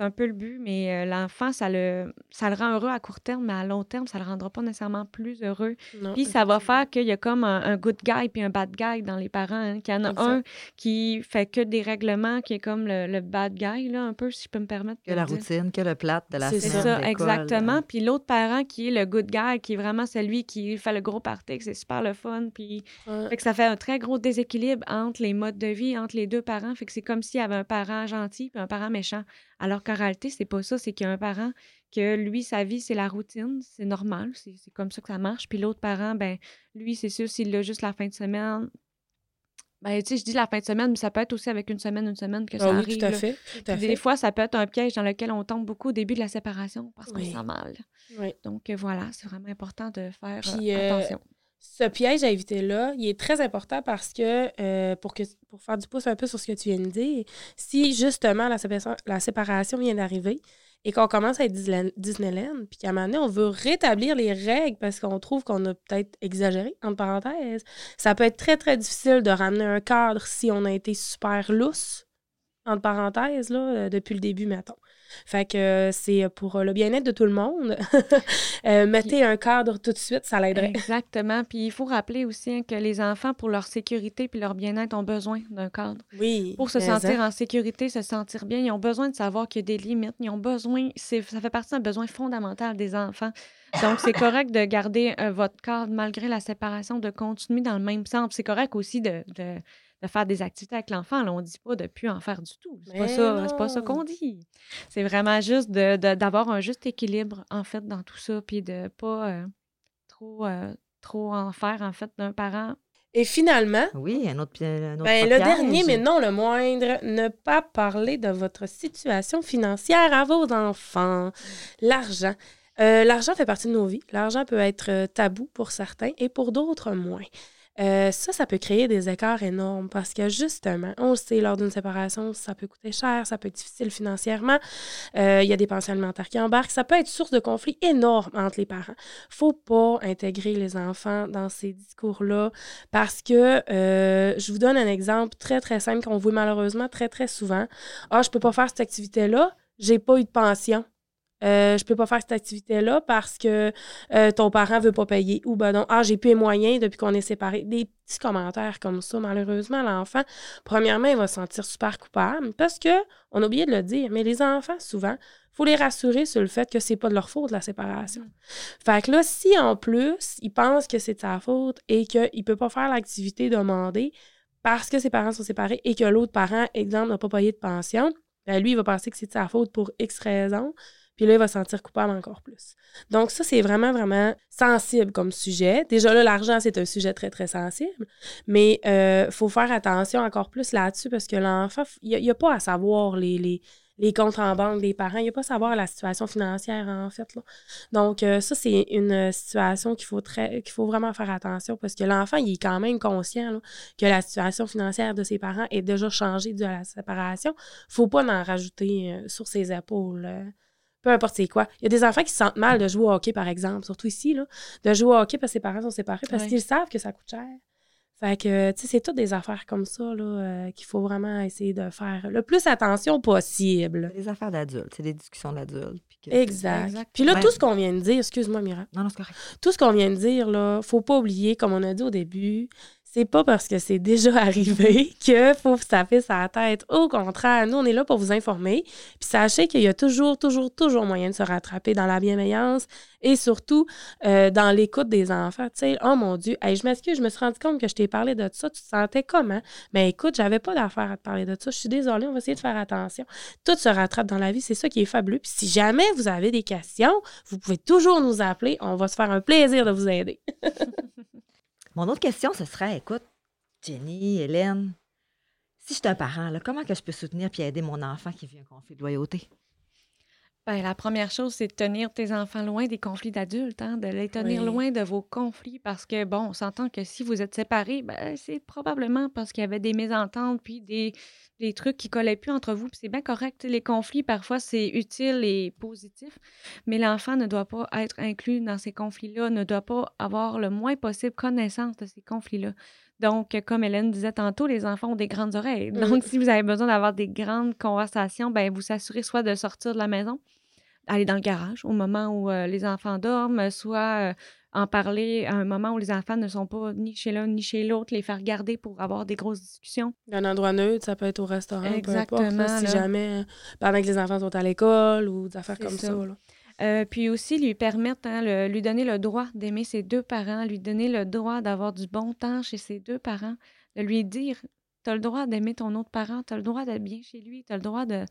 C'est un peu le but, mais euh, l'enfant, ça le, ça le rend heureux à court terme, mais à long terme, ça ne le rendra pas nécessairement plus heureux. Non. Puis ça va faire qu'il y a comme un, un good guy puis un bad guy dans les parents. hein, qu'il y en a Exact. un qui fait que des règlements, qui est comme le, le bad guy, là, un peu, si je peux me permettre. Que la dire. routine, que le plat de la C'est ça, exactement. Puis l'autre parent qui est le good guy, qui est vraiment celui qui fait le gros party, que c'est super le fun. Puis Ouais. fait que ça fait un très gros déséquilibre entre les modes de vie, entre les deux parents. Fait que c'est comme s'il y avait un parent gentil puis un parent méchant. Alors qu'en réalité, c'est pas ça. C'est qu'il y a un parent que lui, sa vie, c'est la routine. C'est normal. C'est comme ça que ça marche. Puis l'autre parent, ben lui, c'est sûr, s'il a juste la fin de semaine. Ben, tu sais, je dis la fin de semaine, mais ça peut être aussi avec une semaine, une semaine que ça Ah oui, arrive. tout à fait. Tout à Puis fait. des fois, ça peut être un piège dans lequel on tombe beaucoup au début de la séparation parce qu'on Oui. se sent mal. Oui. Donc euh, voilà, c'est vraiment important de faire euh, Puis, euh, attention. Ce piège à éviter là, il est très important parce que, euh, pour que pour faire du pouce un peu sur ce que tu viens de dire, si justement la séparation, la séparation vient d'arriver et qu'on commence à être Disneyland, puis qu'à un moment donné, on veut rétablir les règles parce qu'on trouve qu'on a peut-être exagéré, entre parenthèses, ça peut être très, très difficile de ramener un cadre si on a été super lousse, entre parenthèses, là, euh, depuis le début, mettons. Fait que euh, c'est pour euh, le bien-être de tout le monde. Euh, mettez un cadre tout de suite, ça l'aiderait. Exactement. Puis il faut rappeler aussi hein, que les enfants, pour leur sécurité puis leur bien-être, ont besoin d'un cadre. Oui. Pour se sentir en- en sécurité, se sentir bien, ils ont besoin de savoir qu'il y a des limites. Ils ont besoin, ça fait partie d'un besoin fondamental des enfants. Donc, c'est correct de garder euh, votre cadre malgré la séparation, de continuer dans le même sens. C'est correct aussi de, de, de faire des activités avec l'enfant. Là, on ne dit pas de plus en faire du tout. C'est pas Mais ça, c'est pas ça qu'on dit. C'est vraiment juste de, de- d'avoir un juste équilibre, en fait, dans tout ça, puis de pas euh, trop, euh, trop en faire, en fait, d'un parent. Et finalement, Oui, un autre, un autre ben, le dernier, mais non le moindre, ne pas parler de votre situation financière à vos enfants. L'argent. Euh, l'argent fait partie de nos vies. L'argent peut être tabou pour certains et pour d'autres moins. Euh, ça, ça peut créer des écarts énormes parce que justement, on le sait, lors d'une séparation, ça peut coûter cher, ça peut être difficile financièrement. Euh, Il y a des pensions alimentaires qui embarquent. Ça peut être source de conflits énormes entre les parents. faut pas intégrer les enfants dans ces discours-là parce que euh, je vous donne un exemple très, très simple qu'on voit malheureusement très, très souvent. Ah, je peux pas faire cette activité-là, j'ai pas eu de pension. Euh, je peux pas faire cette activité-là parce que euh, ton parent veut pas payer. Ou ben non, ah, j'ai plus les moyens depuis qu'on est séparés. Des petits commentaires comme ça, malheureusement, l'enfant, premièrement, il va se sentir super coupable parce que, on a oublié de le dire, mais les enfants, souvent, faut les rassurer sur le fait que c'est pas de leur faute, la séparation. Fait que là, si en plus, il pense que c'est de sa faute et qu'il peut pas faire l'activité demandée parce que ses parents sont séparés et que l'autre parent, exemple, n'a pas payé de pension, ben lui, il va penser que c'est de sa faute pour X raisons. Puis là, il va se sentir coupable encore plus. Donc, ça, c'est vraiment, vraiment sensible comme sujet. Déjà là, l'argent, c'est un sujet très, très sensible. Mais il euh, faut faire attention encore plus là-dessus parce que l'enfant, il n'y a, pas à savoir les, les, les comptes en banque des parents. Il n'y a pas à savoir la situation financière, en fait. Donc, euh, ça, c'est une situation qu'il faut, très, faut vraiment faire attention parce que l'enfant, il est quand même conscient que la situation financière de ses parents est déjà changée dû à la séparation. Il ne faut pas en rajouter euh, sur ses épaules peu importe c'est quoi. Il y a des enfants qui se sentent mal de jouer au hockey, par exemple, surtout ici, là, de jouer au hockey parce que ses parents sont séparés, parce qu'ils savent que ça coûte cher. Fait que, tu sais, c'est toutes des affaires comme ça là, euh, qu'il faut vraiment essayer de faire le plus attention possible. Des affaires d'adultes, c'est des discussions d'adultes. Exact. Puis là, tout ce qu'on vient de dire, excuse-moi, Mira. Non, non, c'est correct. Tout ce qu'on vient de dire, là, faut pas oublier, comme on a dit au début, c'est pas parce que c'est déjà arrivé que faut se taper sa tête. Au contraire, nous, on est là pour vous informer. Puis sachez qu'il y a toujours, toujours, toujours moyen de se rattraper dans la bienveillance et surtout euh, dans l'écoute des enfants. Tu sais, oh mon Dieu, je m'excuse, je me suis rendu compte que je t'ai parlé de ça. Tu te sentais comment? Mais écoute, j'avais pas d'affaire à te parler de ça. Je suis désolée, on va essayer de faire attention. Tout se rattrape dans la vie, c'est ça qui est fabuleux. Puis si jamais vous avez des questions, vous pouvez toujours nous appeler. On va se faire un plaisir de vous aider. Mon autre question, ce serait, écoute, Jenny, Hélène, si je suis un parent, comment que je peux soutenir et aider mon enfant qui vit un conflit de loyauté? Bien, la première chose, c'est de tenir tes enfants loin des conflits d'adultes, hein, de les tenir loin de vos conflits parce que, bon, on s'entend que si vous êtes séparés, ben, c'est probablement parce qu'il y avait des mésententes puis des, des trucs qui collaient plus entre vous. C'est bien correct. Les conflits, parfois, c'est utile et positif, mais l'enfant ne doit pas être inclus dans ces conflits-là, ne doit pas avoir le moins possible connaissance de ces conflits-là. Donc, comme Hélène disait tantôt, les enfants ont des grandes oreilles. Mmh. Donc, si vous avez besoin d'avoir des grandes conversations, ben vous s'assurez soit de sortir de la maison, aller dans le garage au moment où euh, les enfants dorment, soit euh, en parler à un moment où les enfants ne sont pas ni chez l'un ni chez l'autre, les faire garder pour avoir des grosses discussions. Un endroit neutre, ça peut être au restaurant, Exactement, peu importe, si jamais, pendant que les enfants sont à l'école ou des affaires comme ça. Euh, puis aussi lui permettre, hein, lui donner le droit d'aimer ses deux parents, lui donner le droit d'avoir du bon temps chez ses deux parents, de lui dire tu as le droit d'aimer ton autre parent, tu as le droit d'être bien chez lui, tu as le droit de,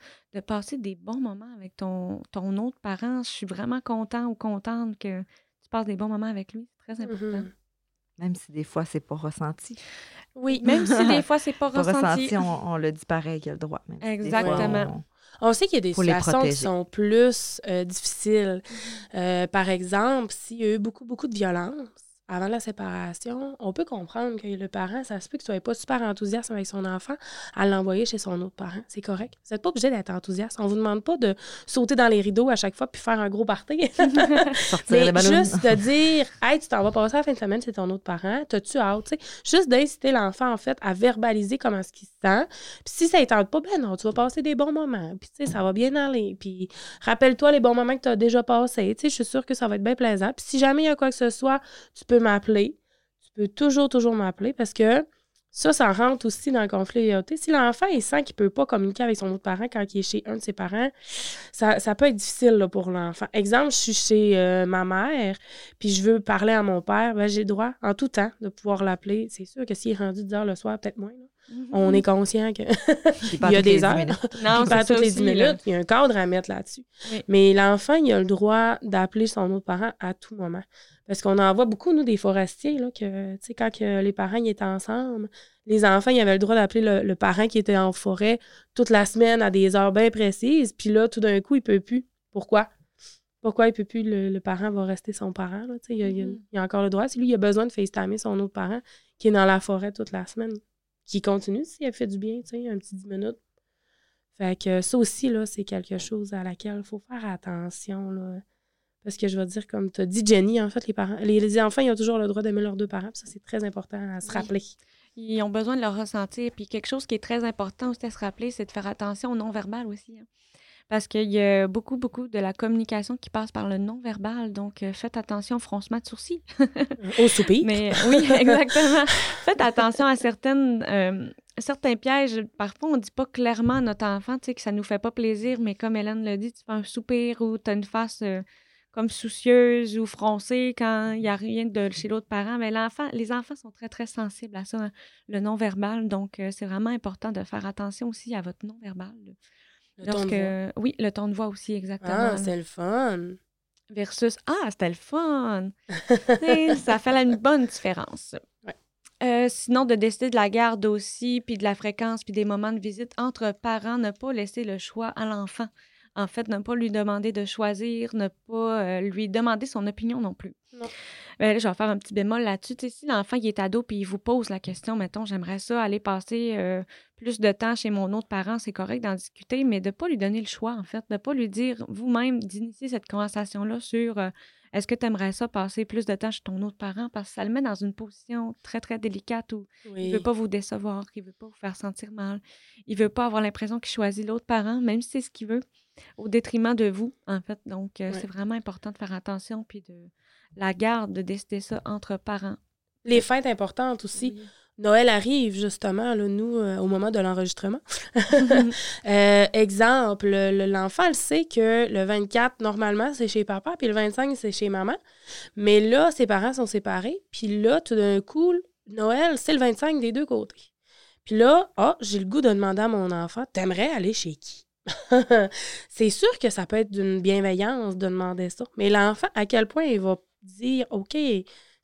passer des bons moments avec ton, ton autre parent. Je suis vraiment content ou contente que tu passes des bons moments avec lui. C'est très important. Mm-hmm. Même si des fois, c'est pas ressenti. Oui, même si des fois, c'est pas, pas ressenti. on, le dit pareil qu'il a le droit. Exactement. On sait qu'il y a des situations qui sont plus euh, difficiles. Euh, par exemple, s'il y a eu beaucoup, beaucoup de violence, avant la séparation, on peut comprendre que le parent, ça se peut qu'il soit pas super enthousiaste avec son enfant à l'envoyer chez son autre parent. C'est correct. Vous n'êtes pas obligé d'être enthousiaste. On vous demande pas de sauter dans les rideaux à chaque fois puis faire un gros party. Mais juste de dire Hey, tu t'en vas passer la fin de semaine chez ton autre parent, t'as-tu hâte? Juste d'inciter l'enfant, en fait, à verbaliser comment ce qu'il se Puis si ça ne tente pas, ben non, tu vas passer des bons moments. Puis tu sais, ça va bien aller. Puis rappelle-toi les bons moments que tu as déjà passés. Tu sais, je suis sûre que ça va être bien plaisant. Puis si jamais il y a quoi que ce soit, tu peux m'appeler. Tu peux toujours, toujours m'appeler parce que ça, ça rentre aussi dans le conflit Si l'enfant, il sent qu'il ne peut pas communiquer avec son autre parent quand il est chez un de ses parents, ça, peut être difficile pour l'enfant. Exemple, je suis chez euh, ma mère, puis je veux parler à mon père, ben, j'ai le droit, en tout temps, de pouvoir l'appeler. C'est sûr que s'il est rendu 10 heures le soir, peut-être moins. Mm-hmm. On est conscient qu'il y a des heures. Non, pas toutes les 10 minutes. Il y a un cadre à mettre là-dessus. Mais l'enfant, il a le droit d'appeler son autre parent à tout moment. Parce qu'on en voit beaucoup, nous, des forestiers, là, que, tu sais, quand que les parents étaient ensemble, les enfants, ils avaient le droit d'appeler le, parent qui était en forêt toute la semaine à des heures bien précises. Puis là, tout d'un coup, il peut plus. Pourquoi? Pourquoi il peut plus, le, parent va rester son parent, là, tu sais, il, il, a encore le droit. Si lui, il a besoin de FaceTimer son autre parent qui est dans la forêt toute la semaine, qui continue s'il a fait du bien, tu sais, un petit 10 minutes. Fait que ça aussi, là, c'est quelque chose à laquelle il faut faire attention, là. Parce que je vais dire, comme tu as dit, Jenny, en fait, les, parents, les, enfants, ils ont toujours le droit d'aimer leurs deux parents. Ça, c'est très important à se rappeler. Ils ont besoin de leur ressentir. Puis quelque chose qui est très important aussi à se rappeler, c'est de faire attention au non-verbal aussi. Hein. Parce qu'il y a beaucoup, beaucoup de la communication qui passe par le non-verbal. Donc, euh, faites attention froncement de sourcils. au soupir. Mais oui, exactement. faites attention à certaines, euh, certains pièges. Parfois, on ne dit pas clairement à notre enfant que ça ne nous fait pas plaisir, mais comme Hélène le dit, tu fais un soupir ou tu as une face... Euh, comme soucieuse ou froncée quand il n'y a rien de chez l'autre parent. Mais l'enfant, les enfants sont très, très sensibles à ça, hein, le non-verbal. Donc, euh, c'est vraiment important de faire attention aussi à votre non-verbal. Le ton de voix. Oui, le ton de voix aussi, exactement. Ah, c'est le fun. Versus Ah, c'était le fun. ça fait une bonne différence. Euh, sinon, de décider de la garde aussi, puis de la fréquence, puis des moments de visite entre parents, ne pas laisser le choix à l'enfant. En fait, ne pas lui demander de choisir, ne pas euh, lui demander son opinion non plus. Non. Ben, là, je vais faire un petit bémol là-dessus. si l'enfant il est ado puis il vous pose la question, mettons, j'aimerais ça aller passer euh, plus de temps chez mon autre parent, c'est correct d'en discuter, mais de ne pas lui donner le choix, en fait, de ne pas lui dire vous-même d'initier cette conversation-là sur est-ce que tu aimerais ça passer plus de temps chez ton autre parent? Parce que ça le met dans une position très, très délicate où il ne veut pas vous décevoir, il ne veut pas vous faire sentir mal. Il ne veut pas avoir l'impression qu'il choisit l'autre parent, même si c'est ce qu'il veut, au détriment de vous, en fait. Donc, euh, c'est vraiment important de faire attention, puis de la garde, de décider ça entre parents. Les fêtes importantes aussi. Noël arrive, justement, là, nous, euh, au moment de l'enregistrement. Euh, exemple, l'enfant le sait que le 24, normalement, c'est chez papa, puis le 25, c'est chez maman. Mais là, ses parents sont séparés. Puis là, tout d'un coup, Noël, c'est le 25 des deux côtés. Puis là, ah, j'ai le goût de demander à mon enfant, t'aimerais aller chez qui? c'est sûr que ça peut être d'une bienveillance de demander ça. Mais l'enfant, à quel point il va dire, OK,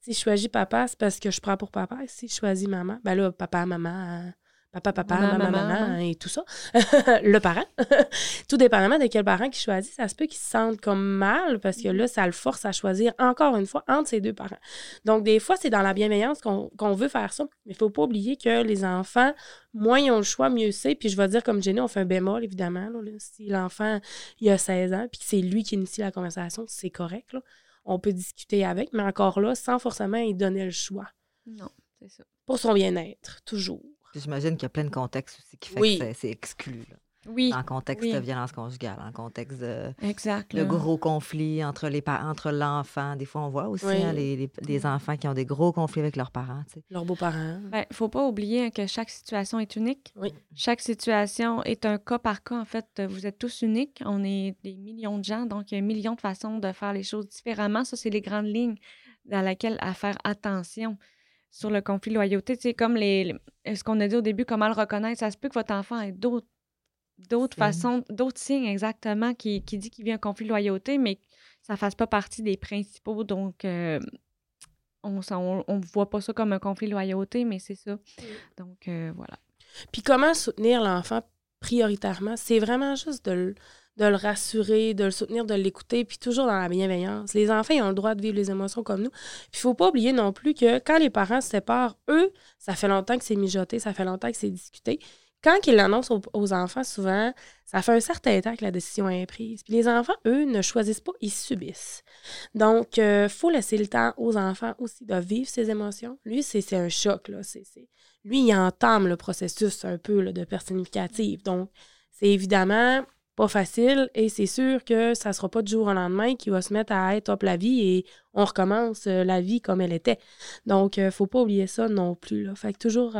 si je choisis papa, c'est parce que je prends pour papa. Si je choisis maman, ben là, papa, maman, papa, papa, maman, maman, et tout ça. le parent. tout dépendamment de quel parent qui choisit, ça se peut qu'il se sente comme mal parce que là, ça le force à choisir encore une fois entre ses deux parents. Donc, des fois, c'est dans la bienveillance qu'on veut faire ça. Mais il ne faut pas oublier que les enfants, moins ils ont le choix, mieux c'est. Puis je vais dire, comme Jenny, on fait un bémol, évidemment. si l'enfant, il a 16 ans, puis c'est lui qui initie la conversation, c'est correct. Là on peut discuter avec, mais encore là, sans forcément y donner le choix. Non, c'est ça. Pour son bien-être, toujours. J'imagine qu'il y a plein de contextes aussi qui fait que c'est exclu. Là. Oui. En contexte de violence conjugale, en contexte de, exact, de gros conflits entre, les entre l'enfant. Des fois, on voit aussi hein, les, les, enfants qui ont des gros conflits avec leurs parents. Leurs beaux-parents. Il ben, ne faut pas oublier que chaque situation est unique. Oui. Chaque situation est un cas par cas. En fait, vous êtes tous uniques. On est des millions de gens, donc il y a un million de façons de faire les choses différemment. Ça, c'est les grandes lignes dans lesquelles à faire attention sur le conflit de loyauté. C'est comme les, ce qu'on a dit au début, comment le reconnaître? Ça se peut que votre enfant ait d'autres d'autres façons, d'autres signes exactement qui, qui dit qu'il vient un conflit de loyauté, mais ça ne fasse pas partie des principaux. Donc, euh, on ne voit pas ça comme un conflit de loyauté, mais c'est ça. Donc, euh, voilà. Puis comment soutenir l'enfant prioritairement? C'est vraiment juste de le, de le rassurer, de le soutenir, de l'écouter, puis toujours dans la bienveillance. Les enfants, ils ont le droit de vivre les émotions comme nous. Puis il faut pas oublier non plus que quand les parents se séparent, eux, ça fait longtemps que c'est mijoté, ça fait longtemps que c'est discuté quand ils l'annoncent aux, enfants, souvent, ça fait un certain temps que la décision est prise. Puis les enfants, eux, ne choisissent pas, ils subissent. Donc, il euh, faut laisser le temps aux enfants aussi de vivre ces émotions. Lui, c'est un choc. Lui, il entame le processus un peu de personnificative. Donc, c'est évidemment pas facile et c'est sûr que ça sera pas du jour au lendemain qu'il va se mettre à être top la vie et on recommence euh, la vie comme elle était. Donc, ne euh, faut pas oublier ça non plus. Fait que toujours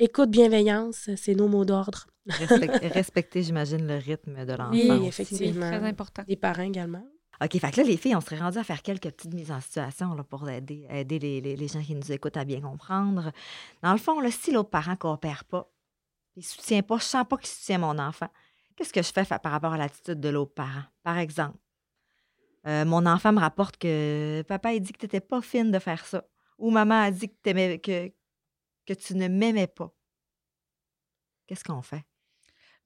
Écoute, bienveillance, c'est nos mots d'ordre. respecter, j'imagine, le rythme de l'enfant. Oui, effectivement. C'est très important. Les parents également. OK, fait que là, les filles, on serait rendu à faire quelques petites mises en situation là, pour aider, aider les, gens qui nous écoutent à bien comprendre. Dans le fond, là, si l'autre parent ne coopère pas, il ne soutient pas, je ne sens pas qu'il soutient mon enfant, qu'est-ce que je fais par rapport à l'attitude de l'autre parent? Par exemple, euh, mon enfant me rapporte que papa a dit que tu n'étais pas fine de faire ça. Ou maman a dit que, que, que tu ne m'aimais pas, qu'est-ce qu'on fait?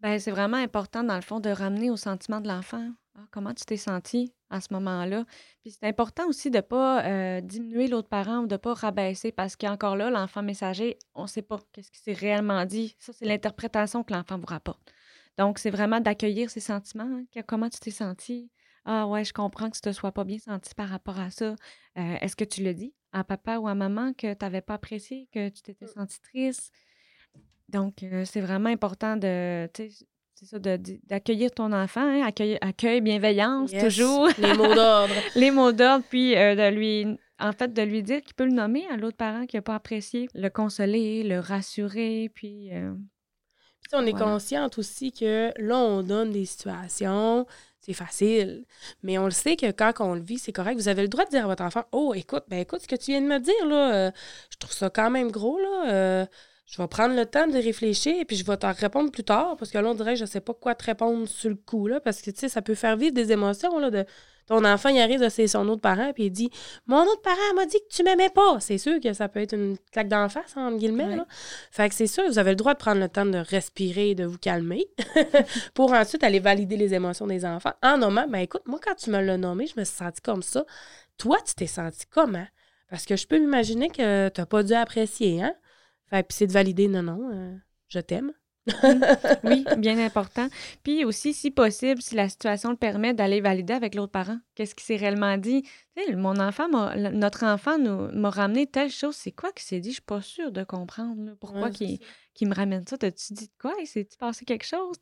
Ben, c'est vraiment important, dans le fond, de ramener au sentiment de l'enfant. Ah, comment tu t'es senti à ce moment-là? Puis c'est important aussi de ne pas euh, diminuer l'autre parent ou de ne pas rabaisser parce qu'encore là, l'enfant messager, on ne sait pas qu'est-ce qui s'est réellement dit. Ça, c'est l'interprétation que l'enfant vous rapporte. Donc, c'est vraiment d'accueillir ses sentiments. Hein, comment tu t'es senti? Ah ouais, je comprends que tu ne te sois pas bien senti par rapport à ça. Euh, est-ce que tu le dis? À papa ou à maman que tu n'avais pas apprécié, que tu t'étais mmh. senti triste. Donc, euh, c'est vraiment important de, d'accueillir ton enfant, hein, accueil, bienveillance, toujours. Les mots d'ordre. les mots d'ordre, puis euh, de lui, en fait, de lui dire qu'il peut le nommer à l'autre parent qui n'a pas apprécié, le consoler, le rassurer, puis... Euh, on est consciente aussi que là, on donne des situations c'est facile. Mais on le sait que quand on le vit, c'est correct. Vous avez le droit de dire à votre enfant Oh, écoute, ben écoute, ce que tu viens de me dire, là, euh, je trouve ça quand même gros, là. Euh, je vais prendre le temps de réfléchir et puis je vais te répondre plus tard parce que là, on dirait que je sais pas quoi te répondre sur le coup, là, parce que, tu sais, ça peut faire vivre des émotions, là, de ton enfant, il arrive de c'est son autre parent puis il dit Mon autre parent m'a dit que tu m'aimais pas. C'est sûr que ça peut être une claque d'en face, entre guillemets, là. Fait que c'est sûr, vous avez le droit de prendre le temps de respirer et de vous calmer pour ensuite aller valider les émotions des enfants en nommant Ben écoute, moi, quand tu me l'as nommé, je me suis sentie comme ça. Toi, tu t'es senti comment? Parce que je peux m'imaginer que tu n'as pas dû apprécier, hein? Fait puis c'est de valider, non, non, euh, je t'aime. Oui, bien important. Puis aussi, si possible, si la situation le permet, d'aller valider avec l'autre parent. Qu'est-ce qui s'est réellement dit? mon enfant, notre enfant m'a ramené telle chose. C'est quoi qui s'est dit? Je suis pas sûre de comprendre. Pourquoi qui me ramène ça? T'as-tu dit de quoi? C'est-tu passé quelque chose?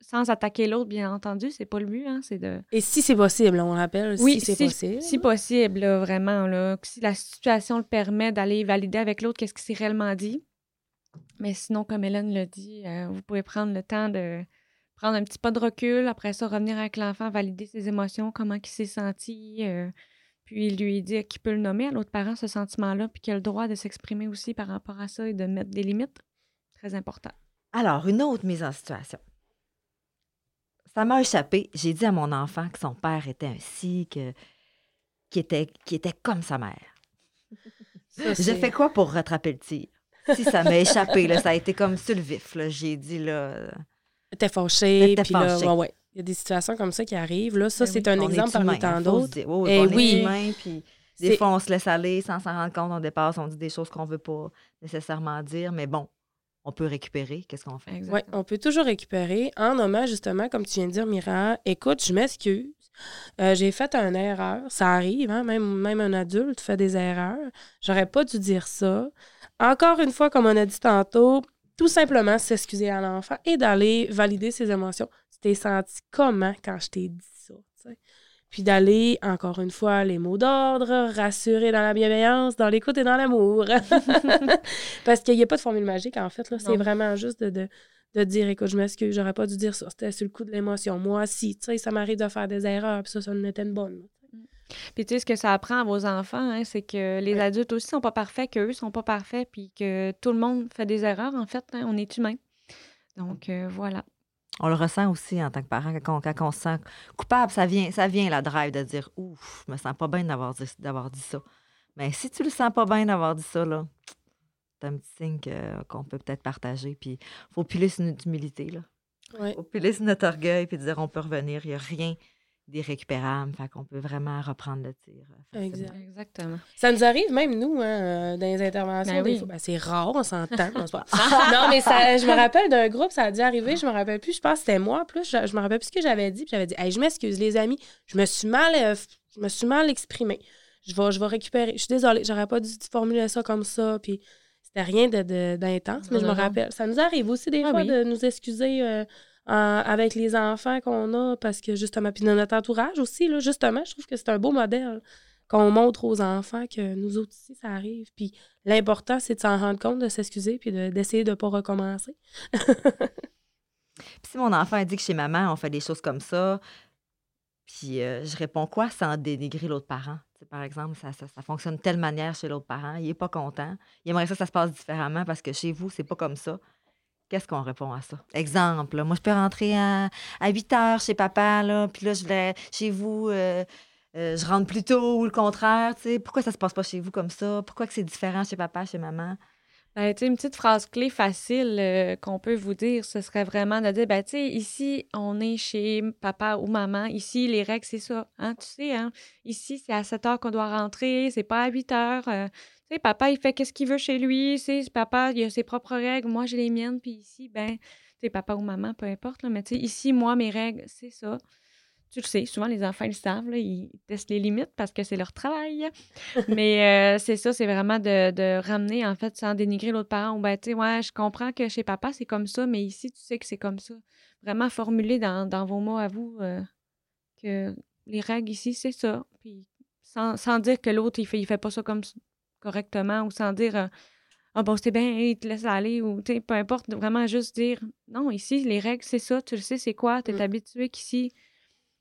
Sans attaquer l'autre, bien entendu. C'est pas le but. Hein? C'est de... Et si c'est possible, on rappelle, oui, si c'est possible. Si possible, vraiment. Là, si la situation le permet d'aller valider avec l'autre, qu'est-ce qui s'est réellement dit? Mais sinon, comme Hélène l'a dit, euh, vous pouvez prendre le temps de prendre un petit pas de recul, après ça, revenir avec l'enfant, valider ses émotions, comment il s'est senti, euh, puis lui dire qu'il peut le nommer à l'autre parent, ce sentiment-là, puis qu'il a le droit de s'exprimer aussi par rapport à ça et de mettre des limites. Très important. Alors, une autre mise en situation. Ça m'a échappé. J'ai dit à mon enfant que son père était ainsi, que, qui, était, qui était comme sa mère. J'ai fait quoi pour rattraper le tir? Si ça m'a échappé, là, ça a été comme sur le vif. J'ai dit, là. T'es fâché, puis là, ouais, ouais. Il y a des situations comme ça qui arrivent. Là, ça, ben c'est un exemple parmi tant d'autres. Et eh oui. puis des fois, on se laisse aller sans s'en rendre compte. On dépasse, on dit des choses qu'on ne veut pas nécessairement dire. Mais bon, on peut récupérer. Qu'est-ce qu'on fait? Oui, on peut toujours récupérer en nommant justement, comme tu viens de dire, Mira, écoute, je m'excuse. Euh, j'ai fait une erreur. Ça arrive, hein? même, même un adulte fait des erreurs. J'aurais pas dû dire ça. Encore une fois, comme on a dit tantôt, tout simplement s'excuser à l'enfant et d'aller valider ses émotions. Tu t'es senti comment quand je t'ai dit ça? Puis d'aller, encore une fois, les mots d'ordre, rassurer dans la bienveillance, dans l'écoute et dans l'amour. Parce qu'il n'y a pas de formule magique, en fait. C'est vraiment juste de, de, dire écoute, je m'excuse, j'aurais pas dû dire ça. C'était sur le coup de l'émotion. Moi, si, tu sais, ça m'arrive de faire des erreurs, puis ça, ça n'était une bonne. Puis tu sais, ce que ça apprend à vos enfants, hein, c'est que les adultes aussi sont pas parfaits, qu'eux sont pas parfaits, puis que tout le monde fait des erreurs, en fait. Hein, on est humain. Donc, euh, voilà. On le ressent aussi en tant que parent, quand on, se sent coupable, ça vient, ça vient la drive de dire Ouf, je me sens pas bien d'avoir dit, dit ça. Mais si tu le sens pas bien d'avoir dit ça, là, c'est un petit signe qu'on peut peut-être partager. Puis il faut piler sur notre humilité. Là. Il faut piler sur notre orgueil puis dire on peut revenir. Il n'y a rien récupérables, fait qu'on peut vraiment reprendre le tir. Euh, Exactement. Ça nous arrive même, nous, hein, euh, dans les interventions, ben ben, c'est rare, on s'entend. non, mais ça, je me rappelle d'un groupe, ça a dû arriver, je me rappelle plus, je pense que c'était moi, plus, je, je me rappelle plus ce que j'avais dit, puis j'avais dit, je m'excuse, les amis, je me suis mal, euh, je me suis mal exprimé. Je vais, je vais récupérer. Je suis désolée, j'aurais pas dû formuler ça comme ça, puis c'était rien d'intense, de, mais je me rappelle. Ça nous arrive aussi des ah fois de nous excuser avec les enfants qu'on a, parce que justement, puis dans notre entourage aussi, là, justement, je trouve que c'est un beau modèle qu'on montre aux enfants que nous autres ici, ça arrive. Puis l'important, c'est de s'en rendre compte, de s'excuser, puis d'essayer de ne pas recommencer. puis si mon enfant dit que chez maman, on fait des choses comme ça, puis euh, je réponds quoi sans dénigrer l'autre parent? par exemple, ça, ça, fonctionne de telle manière chez l'autre parent, il n'est pas content. Il aimerait que ça se passe différemment parce que chez vous, c'est pas comme ça. Qu'est-ce qu'on répond à ça? Exemple, moi, je peux rentrer à, 8 heures chez papa, là, puis là, je vais chez vous, euh, euh, je rentre plus tôt ou le contraire. Pourquoi ça se passe pas chez vous comme ça? Pourquoi que c'est différent chez papa, chez maman? Ben, une petite phrase clé facile euh, qu'on peut vous dire, ce serait vraiment de dire, ben, ici, on est chez papa ou maman. Ici, les règles, c'est ça. Hein, tu sais, hein? Ici, c'est à 7 heures qu'on doit rentrer, c'est pas à 8 heures papa, il fait qu'est-ce qu'il veut chez lui. C'est papa, il a ses propres règles. Moi, j'ai les miennes. Puis ici, ben, tu papa ou maman, peu importe. Là, mais tu sais, ici, moi, mes règles, c'est ça. Tu le sais, souvent, les enfants, ils le savent. ils testent les limites parce que c'est leur travail. mais euh, c'est ça, c'est vraiment de, ramener, en fait, sans dénigrer l'autre parent. Ou ben, tu sais, ouais, je comprends que chez papa, c'est comme ça, mais ici, tu sais que c'est comme ça. Vraiment formuler dans, vos mots à vous euh, que les règles ici, c'est ça. Puis sans, dire que l'autre, il fait, fait pas ça comme, correctement ou sans dire euh, Ah bon, c'est bien, il te laisse aller ou peu importe, vraiment juste dire non, ici, les règles, c'est ça, tu le sais, c'est quoi, tu es mm. habitué qu'ici.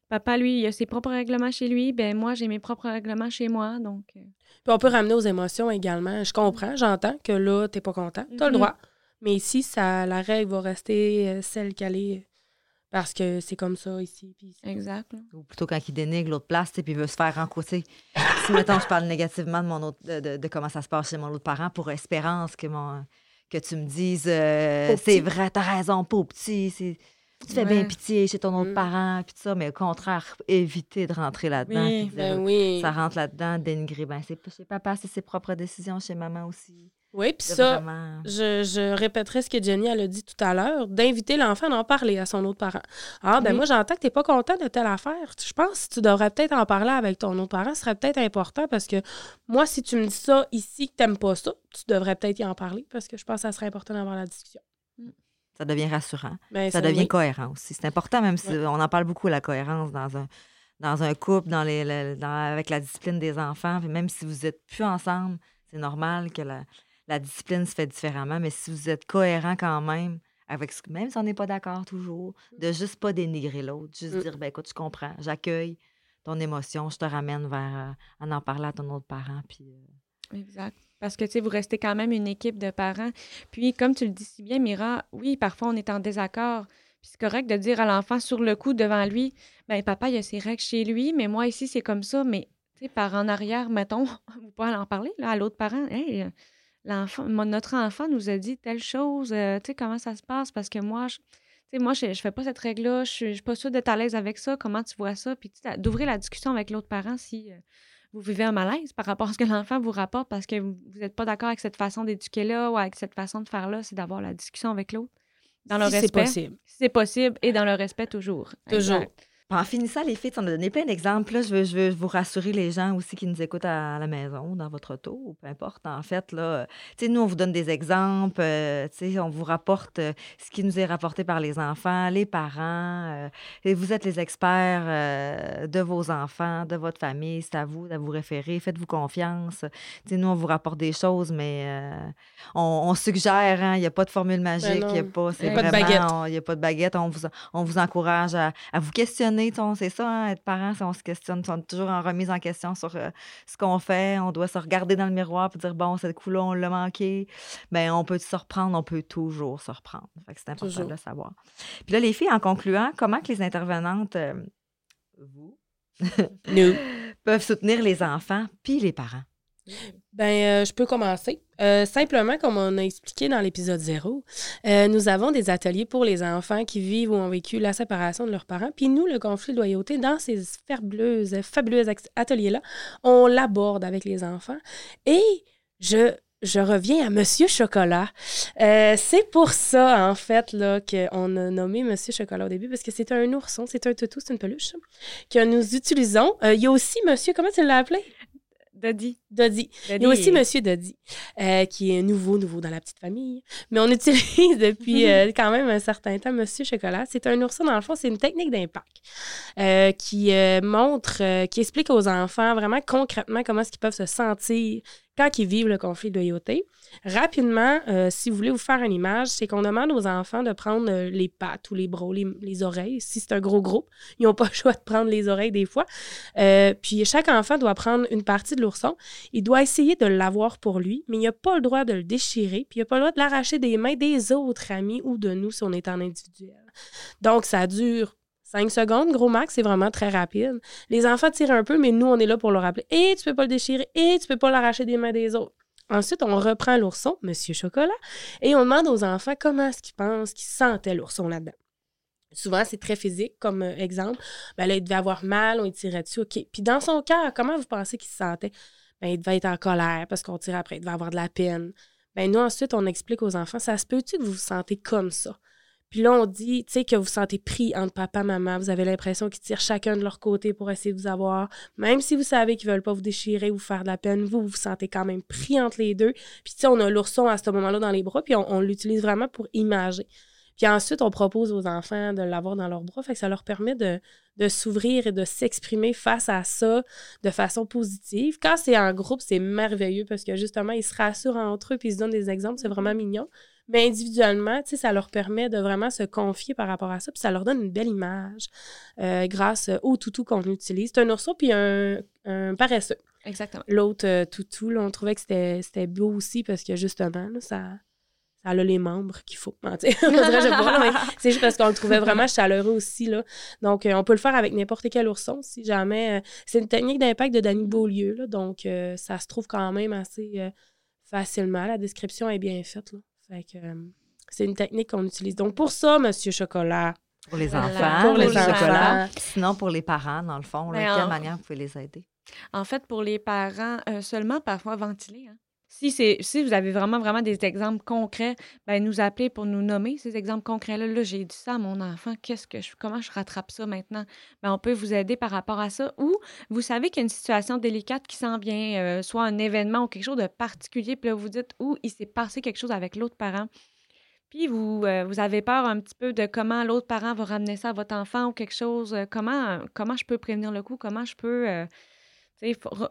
Papa, lui, il a ses propres règlements chez lui, ben moi, j'ai mes propres règlements chez moi, donc... euh, Puis on peut ramener aux émotions également. Je comprends, j'entends que là, t'es pas content. T'as le Mhm. droit. Mais ici, ça, la règle va rester euh, celle qu'elle est. Parce que c'est comme ça ici. Puis Exact. là. Ou plutôt quand il dénigre l'autre place, puis il veut se faire rencontrer. Si, mettons, je parle négativement de, mon autre, de, de- de comment ça se passe chez mon autre parent, pour espérance que, mon, que tu me dises euh, c'est vrai, t'as raison, pauvre petit, c'est- tu fais Ouais. bien pitié chez ton autre Mm. parent, puis tout ça, mais au contraire, éviter de rentrer là-dedans. Oui, Ben dire, oui. Ça rentre là-dedans, dénigrer. Ben, c'est pas chez papa, c'est ses propres décisions, chez maman aussi. Oui, puis ça, vraiment- je, je répéterai ce que Jenny elle a dit tout à l'heure, d'inviter l'enfant à en parler à son autre parent. Ah, ben Oui. moi, j'entends que tu n'es pas content de telle affaire. Je pense que tu devrais peut-être en parler avec ton autre parent. Ce serait peut-être important parce que moi, si tu me dis ça ici, que tu n'aimes pas ça, tu devrais peut-être y en parler parce que je pense que ça serait important d'avoir la discussion. Ça devient rassurant. Ben, ça devient oui. cohérent aussi. C'est important, même si Ouais. on en parle beaucoup, la cohérence dans un, dans un couple, dans les, le- dans- avec la discipline des enfants. Puis même si vous n'êtes plus ensemble, c'est normal que la, la discipline se fait différemment. Mais si vous êtes cohérent quand même, avec ce, même si on n'est pas d'accord toujours, de juste pas dénigrer l'autre, juste Mm. dire, ben écoute, je comprends, j'accueille ton émotion, je te ramène vers euh, en en parler à ton autre parent. Puis, euh, Exact. Parce que, tu sais, vous restez quand même une équipe de parents. Puis, comme tu le dis si bien, Mira, oui, parfois, on est en désaccord. Puis, c'est correct de dire à l'enfant sur le coup, devant lui, ben papa, il a ses règles chez lui, mais moi, ici, c'est comme ça. Mais, tu sais, par en arrière, mettons, vous pouvez en parler là, à l'autre parent. Hey, l'enfant, notre enfant nous a dit telle chose. euh, tu sais, comment ça se passe? Parce que moi, je, tu sais, moi, je, je fais pas cette règle-là. Je je suis pas sûre d'être à l'aise avec ça. Comment tu vois ça? Puis, tu sais, d'ouvrir la discussion avec l'autre parent si. euh, vous vivez un malaise par rapport à ce que l'enfant vous rapporte parce que vous n'êtes pas d'accord avec cette façon d'éduquer-là ou avec cette façon de faire-là, c'est d'avoir la discussion avec l'autre. Dans le Si c'est respect. possible. Si c'est possible et dans le respect toujours. Toujours. Exact. En finissant, les filles, on a donné plein d'exemples. Là, je, veux, je veux vous rassurer les gens aussi qui nous écoutent à la maison, dans votre auto, ou peu importe. En fait, là, tu sais, nous, on vous donne des exemples. euh, tu sais, on vous rapporte euh, ce qui nous est rapporté par les enfants, les parents. euh, et vous êtes les experts euh, de vos enfants, de votre famille. C'est à vous de vous référer. Faites-vous confiance. Tu sais, nous, on vous rapporte des choses, mais euh, on, on suggère. hein, Il n'y a pas de formule magique. non. Il n'y a pas, c'est Y a pas de vraiment- baguette. on- Il n'y a pas de baguette. On vous, on vous encourage à, à vous questionner. Sais, on- C'est ça, hein, être parent, on se questionne. On est toujours en remise en question sur euh, ce qu'on fait. On doit se regarder dans le miroir et dire bon, ce coup-là, on l'a manqué. Bien, on peut se reprendre, on peut toujours se reprendre. C'est important Toujours. de le savoir. Puis là, les filles, en concluant, comment que les intervenantes, euh, vous, Nous. peuvent soutenir les enfants puis les parents? Ben, euh, je peux commencer. Euh, simplement, comme on a expliqué dans l'épisode 0, euh, nous avons des ateliers pour les enfants qui vivent ou ont vécu la séparation de leurs parents. Puis nous, le conflit de loyauté, dans ces fabuleuses, ateliers-là, on l'aborde avec les enfants. Et je, je reviens à Monsieur Chocolat. C'est pour ça, en fait, là, qu'on a nommé Monsieur Chocolat au début, parce que c'est un ourson, c'est un toutou, c'est une peluche que nous utilisons. Il y a aussi Monsieur, comment tu l'as appelé? Dodi. Dodi. Il y a aussi Monsieur Dodi, euh, qui est nouveau, nouveau dans la petite famille. Mais on utilise depuis euh, quand même un certain temps Monsieur Chocolat. C'est un ourson, dans le fond, c'est une technique d'impact euh, qui euh, montre, euh, qui explique aux enfants vraiment concrètement comment est-ce qu'ils peuvent se sentir quand ils vivent le conflit de loyauté. Rapidement, euh, si vous voulez vous faire une image, c'est qu'on demande aux enfants de prendre euh, les pattes ou les bras, les oreilles. Si c'est un gros groupe, ils n'ont pas le choix de prendre les oreilles des fois. Euh, puis chaque enfant doit prendre une partie de l'ourson. Il doit essayer de l'avoir pour lui, mais il n'a pas le droit de le déchirer, puis il n'a pas le droit de l'arracher des mains des autres amis ou de nous si on est en individuel. Donc, ça dure 5 secondes, gros max, c'est vraiment très rapide. Les enfants tirent un peu, mais nous, on est là pour leur rappeler Et tu peux pas le déchirer, et tu peux pas l'arracher des mains des autres. Ensuite, on reprend l'ourson, Monsieur Chocolat, et on demande aux enfants comment est-ce qu'ils pensent qu'ils sentaient l'ourson là-dedans. Souvent, c'est très physique, comme euh, exemple. Ben là, il devait avoir mal, on tirait dessus, OK. Puis dans son cœur, comment vous pensez qu'il se sentait? Ben, il devait être en colère parce qu'on tire après, il devait avoir de la peine. Ben nous, ensuite, on explique aux enfants, ça se peut-tu que vous vous sentez comme ça? Puis là, on dit, tu sais, que vous sentez pris entre papa maman. Vous avez l'impression qu'ils tirent chacun de leur côté pour essayer de vous avoir. Même si vous savez qu'ils veulent pas vous déchirer ou vous faire de la peine, vous, vous sentez quand même pris entre les deux. Puis, tu sais, on a l'ourson à ce moment-là dans les bras, puis on, on l'utilise vraiment pour imager. Puis ensuite, on propose aux enfants de l'avoir dans leurs bras. Fait que ça leur permet de, de s'ouvrir et de s'exprimer face à ça de façon positive. Quand c'est en groupe, c'est merveilleux parce que justement, ils se rassurent entre eux puis ils se donnent des exemples. C'est vraiment mignon. Mais individuellement, tu sais, ça leur permet de vraiment se confier par rapport à ça, puis ça leur donne une belle image euh, grâce au toutou qu'on utilise. C'est un ourson puis un, un paresseux. Exactement. L'autre euh, toutou, là, on trouvait que c'était beau aussi parce que justement, là, ça, ça a les membres qu'il faut. c'est juste parce qu'on le trouvait vraiment chaleureux aussi. Là. Donc, euh, on peut le faire avec n'importe quel ourson si jamais. Euh, c'est une technique d'impact de Danny Beaulieu. Là, donc, ça se trouve quand même assez facilement. La description est bien faite. Là. Fait que c'est une technique qu'on utilise. Donc, pour ça, Monsieur Chocolat. Pour les enfants. Pour les enfants. Sinon, pour les parents, dans le fond, de quelle manière vous pouvez les aider? En fait, pour les parents, euh, seulement parfois ventiler. Hein. Si, vous avez vraiment, vraiment des exemples concrets, ben, nous appeler pour nous nommer ces exemples concrets-là. Là, j'ai dit ça à mon enfant, qu'est-ce que je, comment je rattrape ça maintenant? Ben, on peut vous aider par rapport à ça. Ou vous savez qu'il y a une situation délicate qui s'en vient, euh, soit un événement ou quelque chose de particulier, puis là, vous dites, où il s'est passé quelque chose avec l'autre parent. Puis vous, euh, vous avez peur un petit peu de comment l'autre parent va ramener ça à votre enfant ou quelque chose. comment, comment je peux prévenir le coup? Comment je peux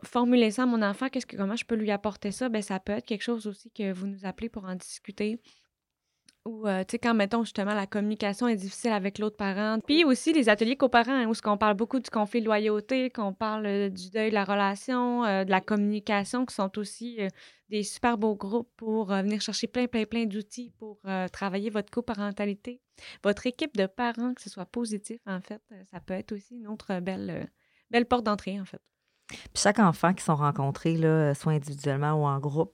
formuler ça à mon enfant, comment je peux lui apporter ça? Ben, ça peut être quelque chose aussi que vous nous appelez pour en discuter. Ou, euh, quand, mettons, justement, la communication est difficile avec l'autre parent. Puis aussi, les ateliers coparents, hein, où ce qu'on parle beaucoup du conflit de loyauté, qu'on parle euh, du deuil de la relation, euh, de la communication, qui sont aussi des super beaux groupes pour venir chercher plein, plein, plein d'outils pour travailler votre coparentalité. Votre équipe de parents, que ce soit positif, en fait, ça peut être aussi une autre belle, belle porte d'entrée, en fait. Puis chaque enfant qui sont rencontrés, là, soit individuellement ou en groupe,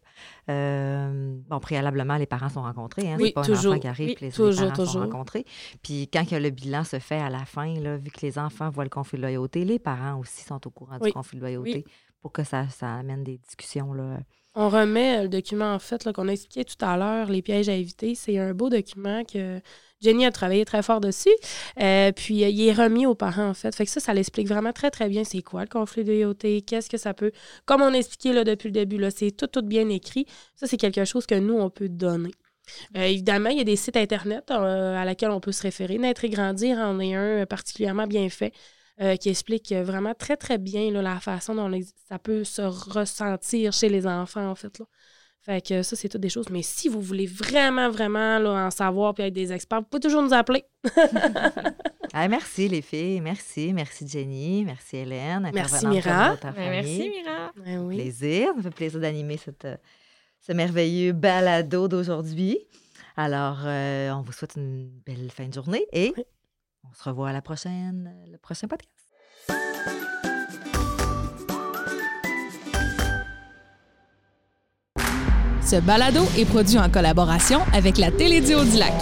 euh, bon, préalablement, les parents sont rencontrés. Hein, oui, pas toujours. un enfant qui arrive, les, parents sont rencontrés. Puis quand le bilan se fait à la fin, là, vu que les enfants voient le conflit de loyauté, les parents aussi sont au courant du conflit de loyauté pour que ça, ça amène des discussions. Là. On remet le document, en fait, qu'on a expliqué tout à l'heure, les pièges à éviter. C'est un beau document que Jenny a travaillé très fort dessus. Euh, puis, euh, il est remis aux parents, en fait. Fait que ça, ça l'explique vraiment très, très bien c'est quoi le conflit de loyauté, qu'est-ce que ça peut. Comme on a expliqué depuis le début, c'est tout, tout bien écrit. Ça, c'est quelque chose que nous, on peut donner. Euh, évidemment, il y a des sites Internet à laquelle on peut se référer. Naître et grandir en est un particulièrement bien fait. Qui explique vraiment très, très bien la façon dont ça peut se ressentir chez les enfants, en fait. Là. Fait que ça, c'est toutes des choses. Mais si vous voulez vraiment, vraiment là, en savoir puis être des experts, vous pouvez toujours nous appeler. ah, merci les filles. Merci. Merci Jenny. Merci Hélène. Merci Mira. Ben, merci Mira. Ben plaisir. Ça fait plaisir d'animer cette, euh, ce merveilleux balado d'aujourd'hui. Alors, euh, on vous souhaite une belle fin de journée et on se revoit à la prochaine, le prochain podcast. Ce balado est produit en collaboration avec la Télédio du Lac.